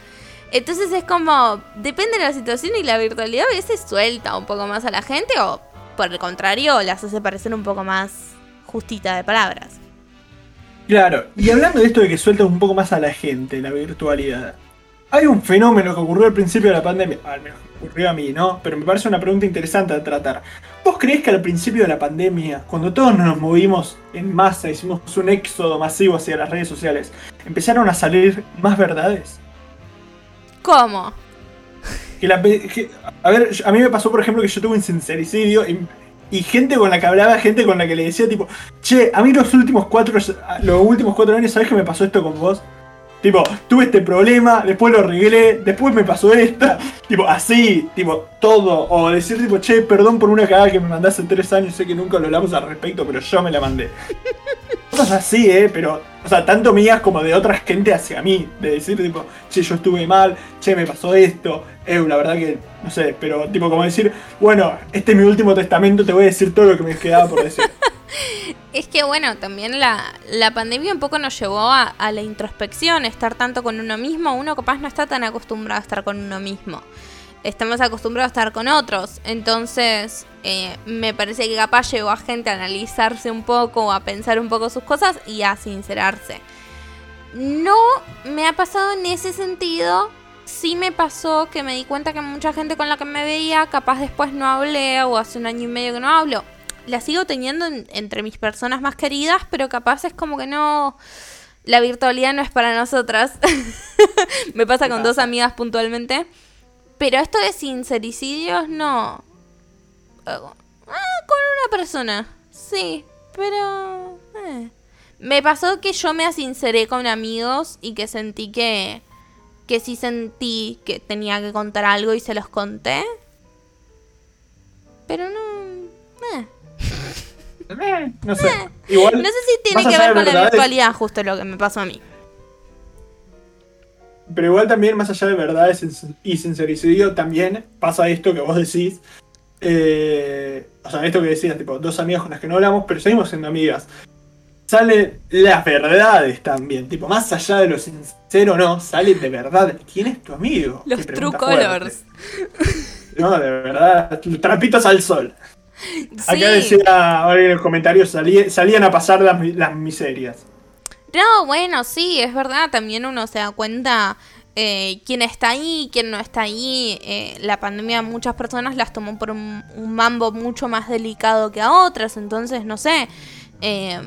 Entonces es como, depende de la situación y la virtualidad a veces suelta un poco más a la gente o, por el contrario, las hace parecer un poco más justita de palabras. Claro, y hablando de esto de que suelta un poco más a la gente, la virtualidad. Hay un fenómeno que ocurrió al principio de la pandemia, al menos ocurrió a mí, ¿no? Pero me parece una pregunta interesante de tratar. ¿Vos creés que al principio de la pandemia, cuando todos nos movimos en masa, hicimos un éxodo masivo hacia las redes sociales, empezaron a salir más verdades? ¿Cómo? Que la pe- que- a ver, a mí me pasó, por ejemplo, que yo tuve un sincericidio y, y gente con la que hablaba, gente con la que le decía, tipo, che, a mí los últimos cuatro, los últimos cuatro años, ¿sabes que me pasó esto con vos? Tipo, tuve este problema, después lo arreglé, después me pasó esta, tipo, así, tipo, todo. O decir, tipo, che, perdón por una cagada que me mandaste hace tres años, sé que nunca lo hablamos al respecto, pero yo me la mandé. Cosas así, eh, pero, o sea, tanto mías como de otra gente hacia mí, de decir, tipo, che, yo estuve mal, che, me pasó esto, eh, la verdad que, no sé, pero, tipo, como decir, bueno, este es mi último testamento, te voy a decir todo lo que me quedaba por decir. Es que bueno, también la, la pandemia un poco nos llevó a, a la introspección, estar tanto con uno mismo, uno capaz no está tan acostumbrado a estar con uno mismo. Estamos acostumbrados a estar con otros, entonces eh, me parece que capaz llevó a gente a analizarse un poco, a pensar un poco sus cosas y a sincerarse. No me ha pasado en ese sentido, sí me pasó que me di cuenta que mucha gente con la que me veía, capaz después no hablé o hace un año y medio que no hablo la sigo teniendo en- entre mis personas más queridas, pero capaz es como que no. La virtualidad no es para nosotras. Me pasa con dos amigas puntualmente. Pero esto de sincericidios, no. Ah, con una persona. Sí, pero. eh. Me pasó que yo me asinceré con amigos y que sentí que. Que sí sentí que tenía que contar algo y se los conté. Pero no. eh. Eh, no sé, igual. No sé si tiene que ver con la virtualidad, justo lo que me pasó a mí. Pero igual también, más allá de verdades sin- y sincericidio, también pasa esto que vos decís. eh, o sea, esto que decías, tipo, dos amigas con las que no hablamos, pero seguimos siendo amigas. Salen las verdades también, tipo, más allá de lo sincero no, sale de verdad. ¿Quién es tu amigo? Los true colors. No, de verdad, trapitos al sol. Acá decía ahora en los comentarios, salí- salían a pasar las miserias. No, bueno, sí, es verdad. También uno se da cuenta eh, quién está ahí, quién no está ahí. Eh, la pandemia muchas personas las tomó por un, mambo mucho más delicado que a otras. Entonces, no sé. eh,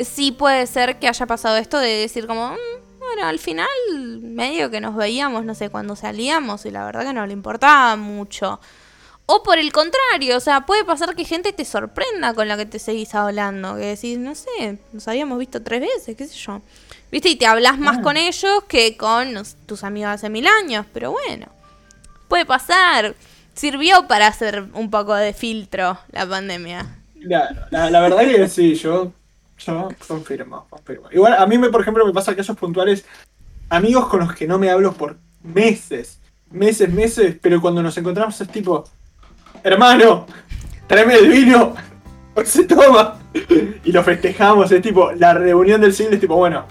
sí puede ser que haya pasado esto de decir como, "Mm, bueno, al final medio que nos veíamos, no sé, cuando salíamos y la verdad que no le importaba mucho. O por el contrario, o sea, puede pasar que gente te sorprenda con la que te seguís hablando. Que decís, no sé, nos habíamos visto tres veces, qué sé yo. ¿Viste? Y te hablas más Ah. con ellos que con tus amigos hace mil años. Pero bueno, puede pasar. Sirvió para hacer un poco de filtro la pandemia. Claro, la, la verdad que sí, yo, yo confirmo, confirmo. Igual a mí, me, por ejemplo, me pasa casos puntuales, amigos con los que no me hablo por meses, meses, meses, pero cuando nos encontramos es tipo, hermano, tráeme el vino, se toma, y lo festejamos, es tipo, la reunión del siglo es tipo, bueno.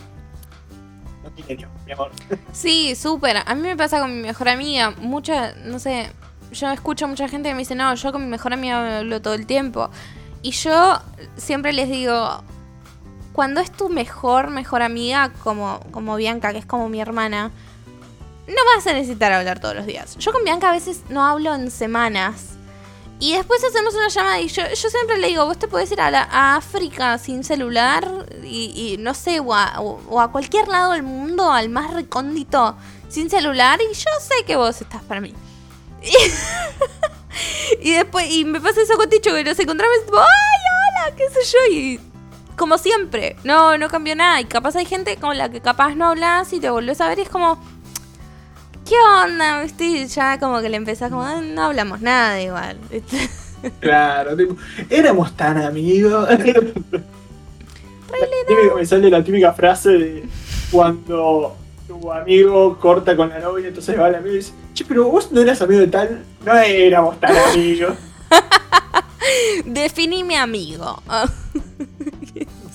Sí, súper. A mí me pasa con mi mejor amiga. Mucha, no sé, yo escucho a mucha gente que me dice, no, yo con mi mejor amiga hablo todo el tiempo. Y yo siempre les digo, cuando es tu mejor, mejor amiga, como, como Bianca, que es como mi hermana, no vas a necesitar hablar todos los días. Yo con Bianca a veces no hablo en semanas. Y después hacemos una llamada y yo, yo siempre le digo, vos te podés ir a, la- África sin celular y, y no sé, o a, cualquier lado del mundo, al más recóndito, sin celular y yo sé que vos estás para mí. Y, y después, y me pasa eso con Ticho, que nos encontramos ¡ay, hola! ¿Qué sé yo? Y como siempre, no, no cambió nada. Y capaz hay gente con la que capaz no hablas y te volvés a ver y es como, ¿qué onda? ¿Viste? Y ya como que le empezás como, "Ah, no hablamos nada igual. ¿viste? Claro, tipo, éramos tan amigos. Me sale la típica frase de cuando tu amigo corta con la novia, entonces va el amigo y dice, che, pero vos no eras amigo de tal, no éramos tan amigos. Definí mi amigo.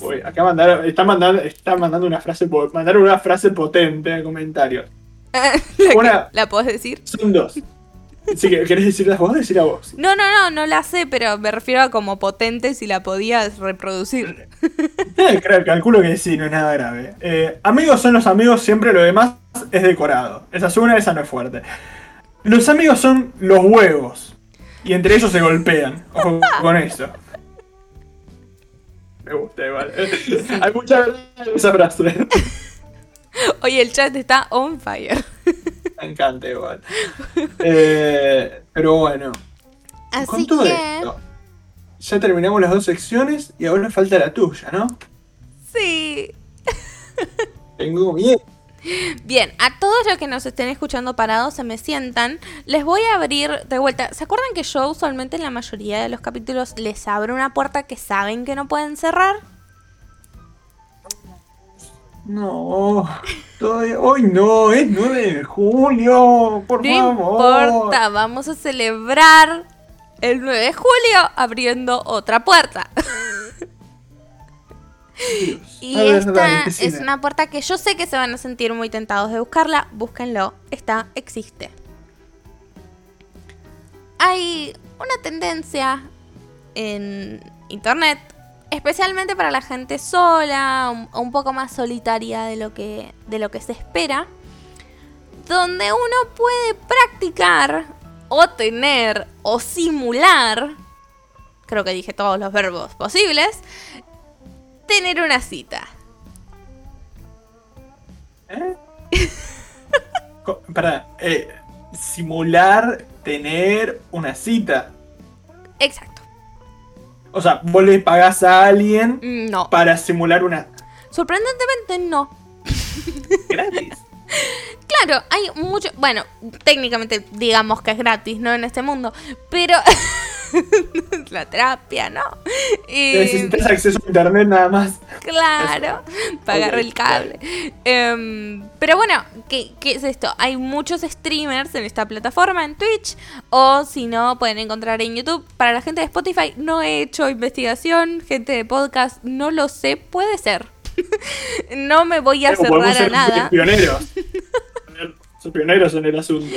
Uy, acá mandar, está mandando, está mandando una frase, mandaron una frase potente en comentarios. ¿La, Una- ¿La podés decir? Son dos. Que, ¿querés decirlas vos? Decir a vos. No, no, no, no la sé, pero me refiero a como potente si la podías reproducir. Eh, creo, calculo que sí, no es nada grave. Eh, amigos son los amigos, siempre lo demás es decorado. Esa es una, esa no es fuerte. Los amigos son los huevos. Y entre ellos se golpean. Ojo con eso. Me gusta igual. Hay mucha verdad en esa frase. Oye, el chat está on fire. Me encanta igual. Eh, pero bueno. Así con todo que... esto, ya terminamos las dos secciones y ahora falta la tuya, ¿no? Sí. Tengo miedo. Bien, a todos los que nos estén escuchando parados, se me sientan, les voy a abrir de vuelta. ¿Se acuerdan que yo usualmente en la mayoría de los capítulos les abro una puerta que saben que no pueden cerrar? No, todavía, hoy no, es 9 de julio, por No favor. importa, vamos a celebrar el 9 de julio abriendo otra puerta. Dios. Y ver, esta es una puerta que yo sé que se van a sentir muy tentados de buscarla. Búsquenlo, está, existe. Hay una tendencia en internet, especialmente para la gente sola, un, un poco más solitaria de lo que, de lo que se espera, donde uno puede practicar o tener o simular, creo que dije todos los verbos posibles, tener una cita. ¿Eh? Pará, eh, simular tener una cita. Exacto. O sea, vos le pagás a alguien Mm, No. para simular una Sorprendentemente no. gratis. Claro, hay mucho. Bueno, técnicamente digamos que es gratis, ¿no? En este mundo. Pero. la terapia, ¿no? Y- Necesitas acceso a internet nada más. Claro, pagar Ok, el cable. Em, pero bueno, ¿qué, qué es esto? Hay muchos streamers en esta plataforma, en Twitch, o si no, pueden encontrar en YouTube. Para la gente de Spotify, no he hecho investigación, gente de podcast, no lo sé, puede ser. no me voy a cerrar a nada pioneros. Ser pioneros en el asunto.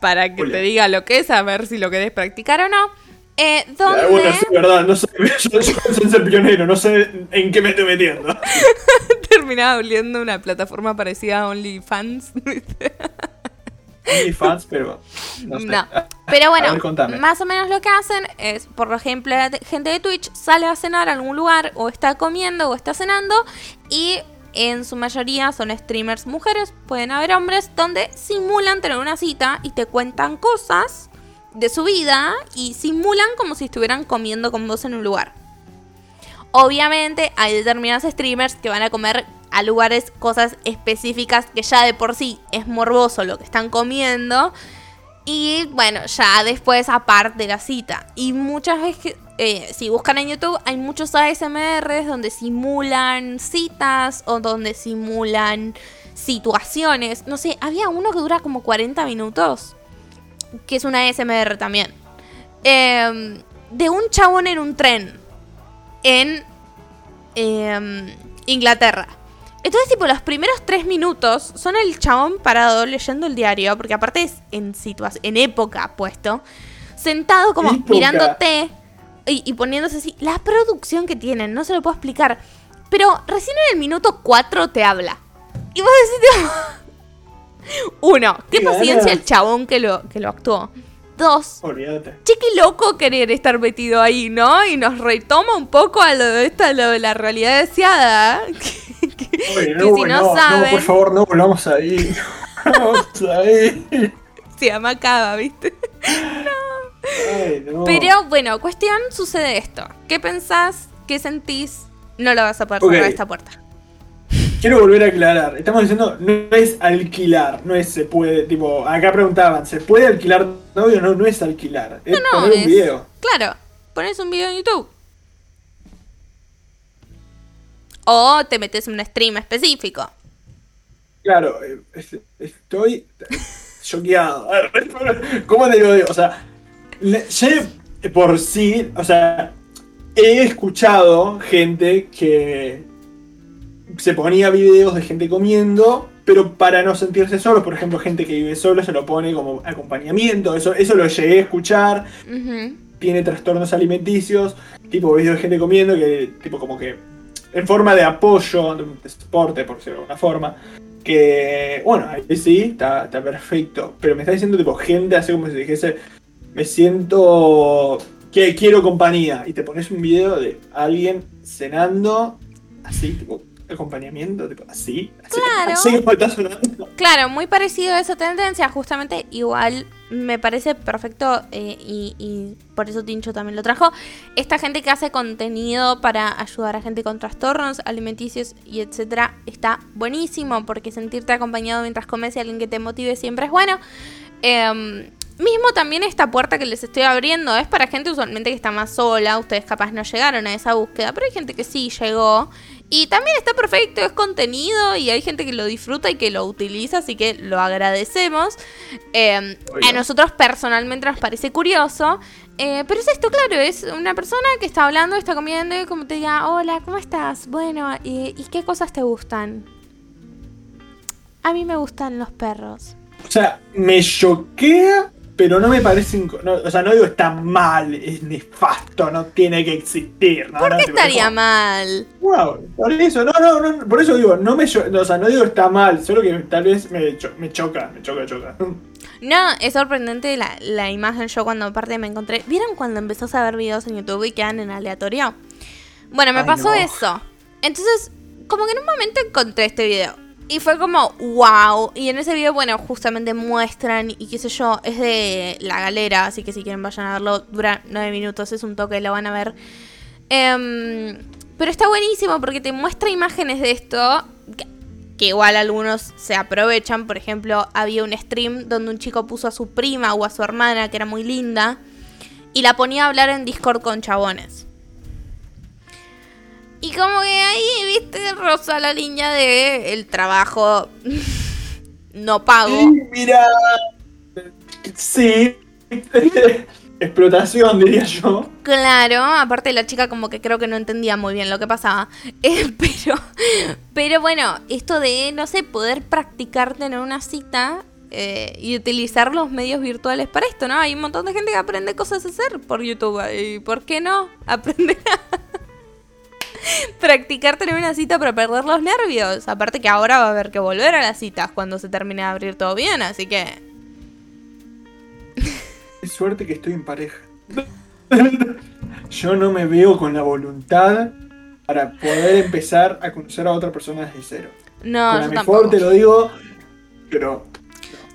para que te diga lo que es, a ver si lo querés practicar o no. Eh, ¿Dónde? Bueno, sí, verdad, no sé, yo, sé ser pionero, no sé en qué me estoy metiendo. terminaba oliendo una plataforma parecida a OnlyFans. OnlyFans, pero no sé. No. Pero bueno, ver, más o menos lo que hacen es, por ejemplo, gente de Twitch sale a cenar a algún lugar o está comiendo o está cenando y en su mayoría son streamers mujeres, pueden haber hombres, donde simulan tener una cita y te cuentan cosas de su vida y simulan como si estuvieran comiendo con vos en un lugar. Obviamente hay determinados streamers que van a comer a lugares cosas específicas que ya de por sí es morboso lo que están comiendo. Y bueno, ya después aparte de la cita. Y muchas veces, eh, si buscan en YouTube, hay muchos ASMRs donde simulan citas o donde simulan situaciones. No sé, había uno que dura como 40 minutos, que es una ASMR también. Em, de un chabón en un tren en em, Inglaterra. Entonces, tipo, los primeros tres minutos son el chabón parado leyendo el diario, porque aparte es en situación, en época puesto, sentado como Época. mirándote y, y poniéndose así. La producción que tienen, no se lo puedo explicar. Pero recién en el minuto 4 te habla. Y vos decís, tipo, uno, qué paciencia el chabón que lo, que lo actuó. Dos, Olvídate. Che, qué loco querer estar metido ahí, ¿no? Y nos retoma un poco a lo de esta, lo de la realidad deseada. Que- que- Oye, que no, si no, no, no, saben, por favor, no volvamos ahí. Vamos ahí. se llama Cava, ¿viste? Ay, no. Pero bueno, cuestión sucede esto. ¿Qué pensás? ¿Qué sentís? No lo vas a poder Ok. cerrar esta puerta. Quiero volver a aclarar. Estamos diciendo, no es alquilar, no es se puede, tipo, acá preguntaban, ¿se puede alquilar novio? No, no es alquilar, es No, poner es- un video. Claro, pones un video en YouTube. O te metes en un stream específico. Claro, eh, es- estoy choqueado. ¿Cómo te lo digo? O sea, ya por sí, o sea, he escuchado gente que se ponía videos de gente comiendo, pero para no sentirse solo, por ejemplo, gente que vive solo se lo pone como acompañamiento, eso, eso lo llegué a escuchar. Tiene trastornos alimenticios, tipo videos de gente comiendo que, tipo como que, en forma de apoyo, de soporte, por decirlo de alguna forma, que, bueno, ahí sí, está, está perfecto, pero me está diciendo tipo gente así como si dijese, me siento que quiero compañía, y te pones un video de alguien cenando, así, tipo, acompañamiento, tipo, así, así, Claro. así como está sonando. Claro, muy parecido a esa tendencia, justamente igual me parece perfecto eh, y, y por eso Tincho también lo trajo. Esta gente que hace contenido para ayudar a gente con trastornos alimenticios y etcétera está buenísimo porque sentirte acompañado mientras comes y alguien que te motive siempre es bueno. Em, mismo también esta puerta que les estoy abriendo es para gente usualmente que está más sola. Ustedes capaz no llegaron a esa búsqueda, pero hay gente que sí llegó. Y también está perfecto, es contenido y hay gente que lo disfruta y que lo utiliza, así que lo agradecemos. Eh, Obvio. a nosotros personalmente nos parece curioso. eh, pero es esto, claro, es una persona que está hablando, está comiendo y como te diga, hola, ¿cómo estás? Bueno, ¿y, y qué cosas te gustan? A mí me gustan los perros. O sea, me choquea, pero no me parece. no, o sea, no digo está mal, es nefasto, no tiene que existir. ¿no? ¿Por qué estaría como, mal? Wow, por eso, no, no, no, por eso digo, no me o sea, no digo está mal, solo que tal vez me, cho- me choca, me choca, choca. No, es sorprendente la, la imagen. Yo cuando aparte me encontré. ¿Vieron cuando empezás a ver videos en YouTube y quedan en aleatorio? Bueno, me Ay, pasó eso. Entonces, como que en un momento encontré este video. Y fue como, wow. Y en ese video, bueno, justamente muestran y qué sé yo, es de la galera. Así que si quieren vayan a verlo, dura nueve minutos, es un toque, lo van a ver. Em, pero está buenísimo porque te muestra imágenes de esto. Que, que igual algunos se aprovechan. Por ejemplo, había un stream donde un chico puso a su prima o a su hermana, que era muy linda. Y la ponía a hablar en Discord con chabones. Y como que ahí, viste, rosa la línea de el trabajo no pago. Mira, sí, explotación diría yo. Claro, aparte la chica como que creo que no entendía muy bien lo que pasaba. Eh, pero, pero bueno, esto de, no sé, poder practicar tener una cita eh, y utilizar los medios virtuales para esto, ¿no? Hay un montón de gente que aprende cosas a hacer por YouTube. ¿Y por qué no? Aprender a practicar tener una cita para perder los nervios. Aparte que ahora va a haber que volver a las citas cuando se termine de abrir todo bien, así que... suerte que estoy en pareja. Yo no me veo con la voluntad para poder empezar a conocer a otra persona desde cero. No, con yo la tampoco. mejor te lo digo, pero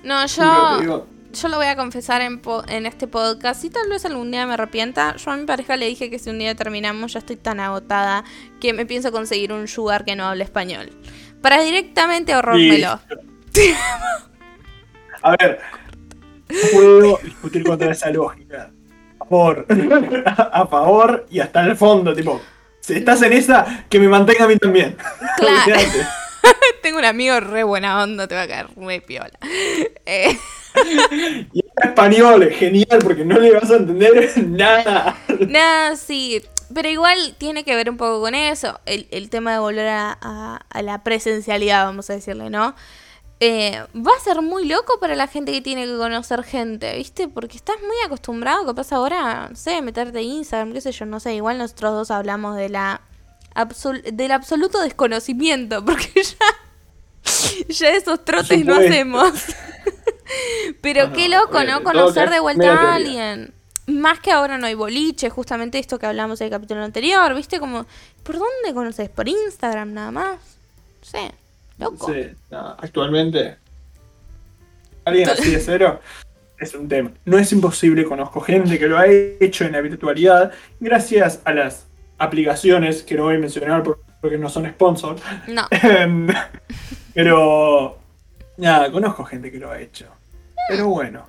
No, yo, digo, yo lo voy a confesar en, po- en este podcast. Y tal vez algún día me arrepienta. Yo a mi pareja le dije que si un día terminamos, ya estoy tan agotada que me pienso conseguir un sugar que no hable español. Para directamente ahorrármelo. A ver, no puedo discutir contra esa lógica. A favor. A favor y hasta el fondo, tipo. Si estás en esa, que me mantenga a mí también. Claro. Tengo un amigo re buena onda, te va a caer re piola. Eh, Y habla español, genial, porque no le vas a entender nada. Nada, sí. Pero igual tiene que ver un poco con eso. El, el tema de volver a, a- a la presencialidad, vamos a decirle, ¿no? Eh, va a ser muy loco para la gente que tiene que conocer gente, ¿viste? Porque estás muy acostumbrado, capaz ahora, no sé, meterte en Instagram, qué sé yo, no sé. Igual nosotros dos hablamos de la absol- del absoluto desconocimiento, porque ya, ya esos trotes no hacemos. Pero No, qué loco, ¿no? Conocer de vuelta a alguien. Más que ahora no hay boliche, justamente esto que hablamos en el capítulo anterior, ¿viste? Como, ¿por dónde conoces? ¿Por Instagram nada más? No sé, loco. Sí, no, actualmente. Alguien así de cero es un tema. No es imposible, conozco gente que lo ha hecho en la virtualidad gracias a las aplicaciones que no voy a mencionar por- porque no son sponsor. No, Em, Pero nada, conozco gente que lo ha hecho. Pero bueno.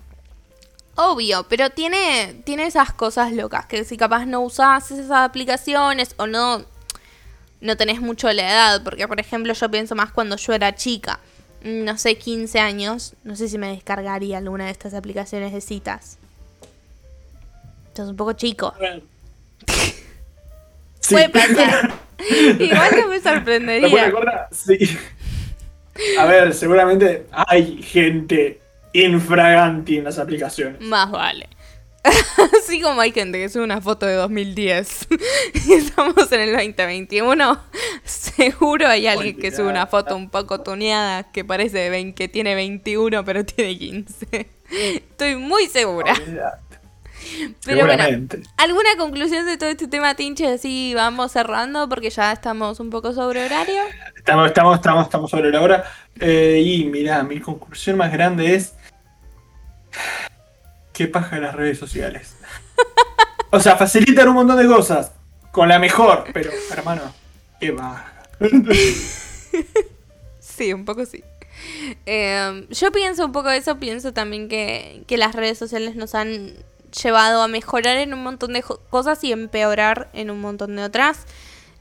obvio, pero tiene, tiene esas cosas locas, que si capaz no usás esas aplicaciones o no, no tenés mucho la edad, porque por ejemplo yo pienso más cuando yo era chica, no sé, 15 años, no sé si me descargaría alguna de estas aplicaciones de citas. Sos un poco chico. Sí. Puede pasar. Igual no me ¿Te sorprendería. acuerdas? Sí. A ver, seguramente hay gente infraganti en las aplicaciones. Más vale. Así como hay gente que sube una foto de 2010 y estamos en el 2021, seguro hay alguien que sube una foto un poco tuneada que parece de 20, que tiene 21 pero tiene 15. Estoy muy segura. Pero bueno. ¿alguna conclusión de todo este tema, Tinche? Así vamos cerrando porque ya estamos un poco sobre horario. Estamos, estamos, estamos, estamos sobre la hora. Eh, y mirá, mi conclusión más grande es. ¿Qué paja las redes sociales? O sea, facilitan un montón de cosas. Con la mejor, pero, hermano, qué baja. Sí, un poco sí. Eh, yo pienso un poco eso, pienso también que, que las redes sociales nos han llevado a mejorar en un montón de cosas y empeorar en un montón de otras.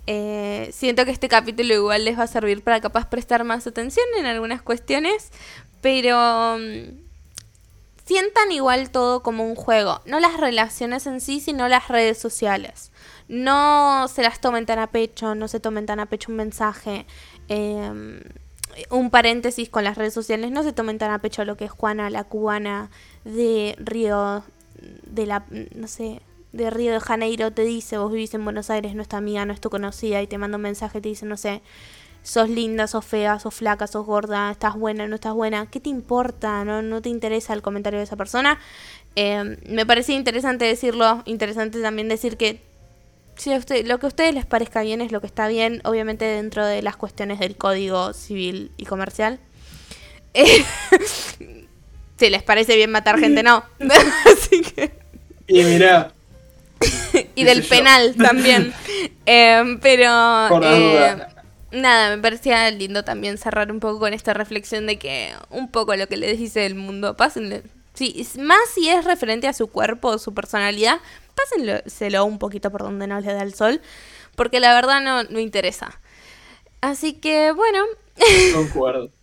Eh, siento que este capítulo igual les va a servir para capaz prestar más atención en algunas cuestiones, pero mm, sientan igual todo como un juego, no las relaciones en sí, sino las redes sociales. No se las tomen tan a pecho, no se tomen tan a pecho un mensaje. eh, un paréntesis con las redes sociales, no se tomen tan a pecho lo que Juana, la cubana de Río, de la, no sé, de Río de Janeiro te dice, vos vivís en Buenos Aires, no es tu amiga, no es tu conocida, y te manda un mensaje te dice, no sé, sos linda, sos fea, sos flaca, sos gorda, estás buena, no estás buena, ¿qué te importa? ¿No, no te interesa el comentario de esa persona? Eh, me parecía interesante decirlo, interesante también decir que si a usted, lo que a ustedes les parezca bien es lo que está bien, obviamente dentro de las cuestiones del código civil y comercial. Eh, si les parece bien matar gente, no. Así que Y mirá, y del yo. penal también. Eh, pero Por la eh, duda. Nada, me parecía lindo también cerrar un poco con esta reflexión de que un poco lo que les dice el mundo, pásenle. Sí, más si es referente a su cuerpo o su personalidad, pásenselo un poquito por donde no les da el sol, porque la verdad no, no interesa. Así que bueno, concuerdo.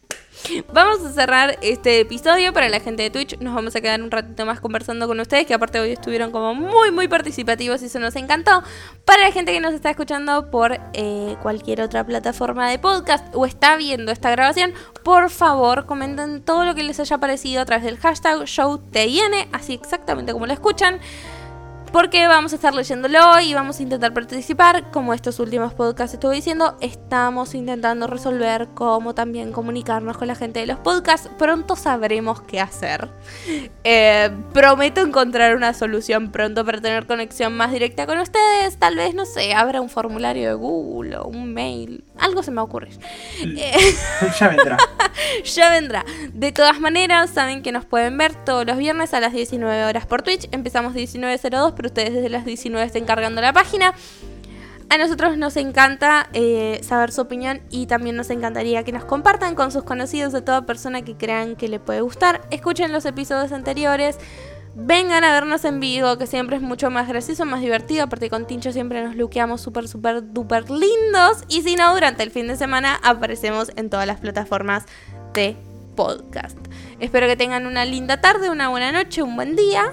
Vamos a cerrar este episodio para la gente de Twitch. Nos vamos a quedar un ratito más conversando con ustedes, que aparte hoy estuvieron como muy, muy participativos y eso nos encantó. Para la gente que nos está escuchando por eh, cualquier otra plataforma de podcast o está viendo esta grabación, por favor comenten todo lo que les haya parecido a través del hashtag ShowTIN, así exactamente como lo escuchan. Porque vamos a estar leyéndolo y vamos a intentar participar. Como estos últimos podcasts estuve diciendo, estamos intentando resolver cómo también comunicarnos con la gente de los podcasts. Pronto sabremos qué hacer. Eh, prometo encontrar una solución pronto para tener conexión más directa con ustedes. Tal vez, no sé, habrá un formulario de Google o un mail. Algo se me ocurre. Eh, ya vendrá. ya vendrá. De todas maneras, saben que nos pueden ver todos los viernes a las 19 horas por Twitch. Empezamos 19.02, ustedes desde las 19 estén cargando la página. A nosotros nos encanta eh, saber su opinión y también nos encantaría que nos compartan con sus conocidos de toda persona que crean que le puede gustar. Escuchen los episodios anteriores. Vengan a vernos en vivo, que siempre es mucho más gracioso, más divertido. Aparte con Tincho siempre nos luqueamos súper, súper, duper lindos. Y si no, durante el fin de semana aparecemos en todas las plataformas de podcast. Espero que tengan una linda tarde, una buena noche, un buen día.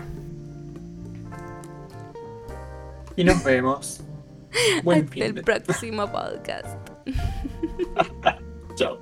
Y nos vemos. Buen Hasta el próximo podcast. Chao.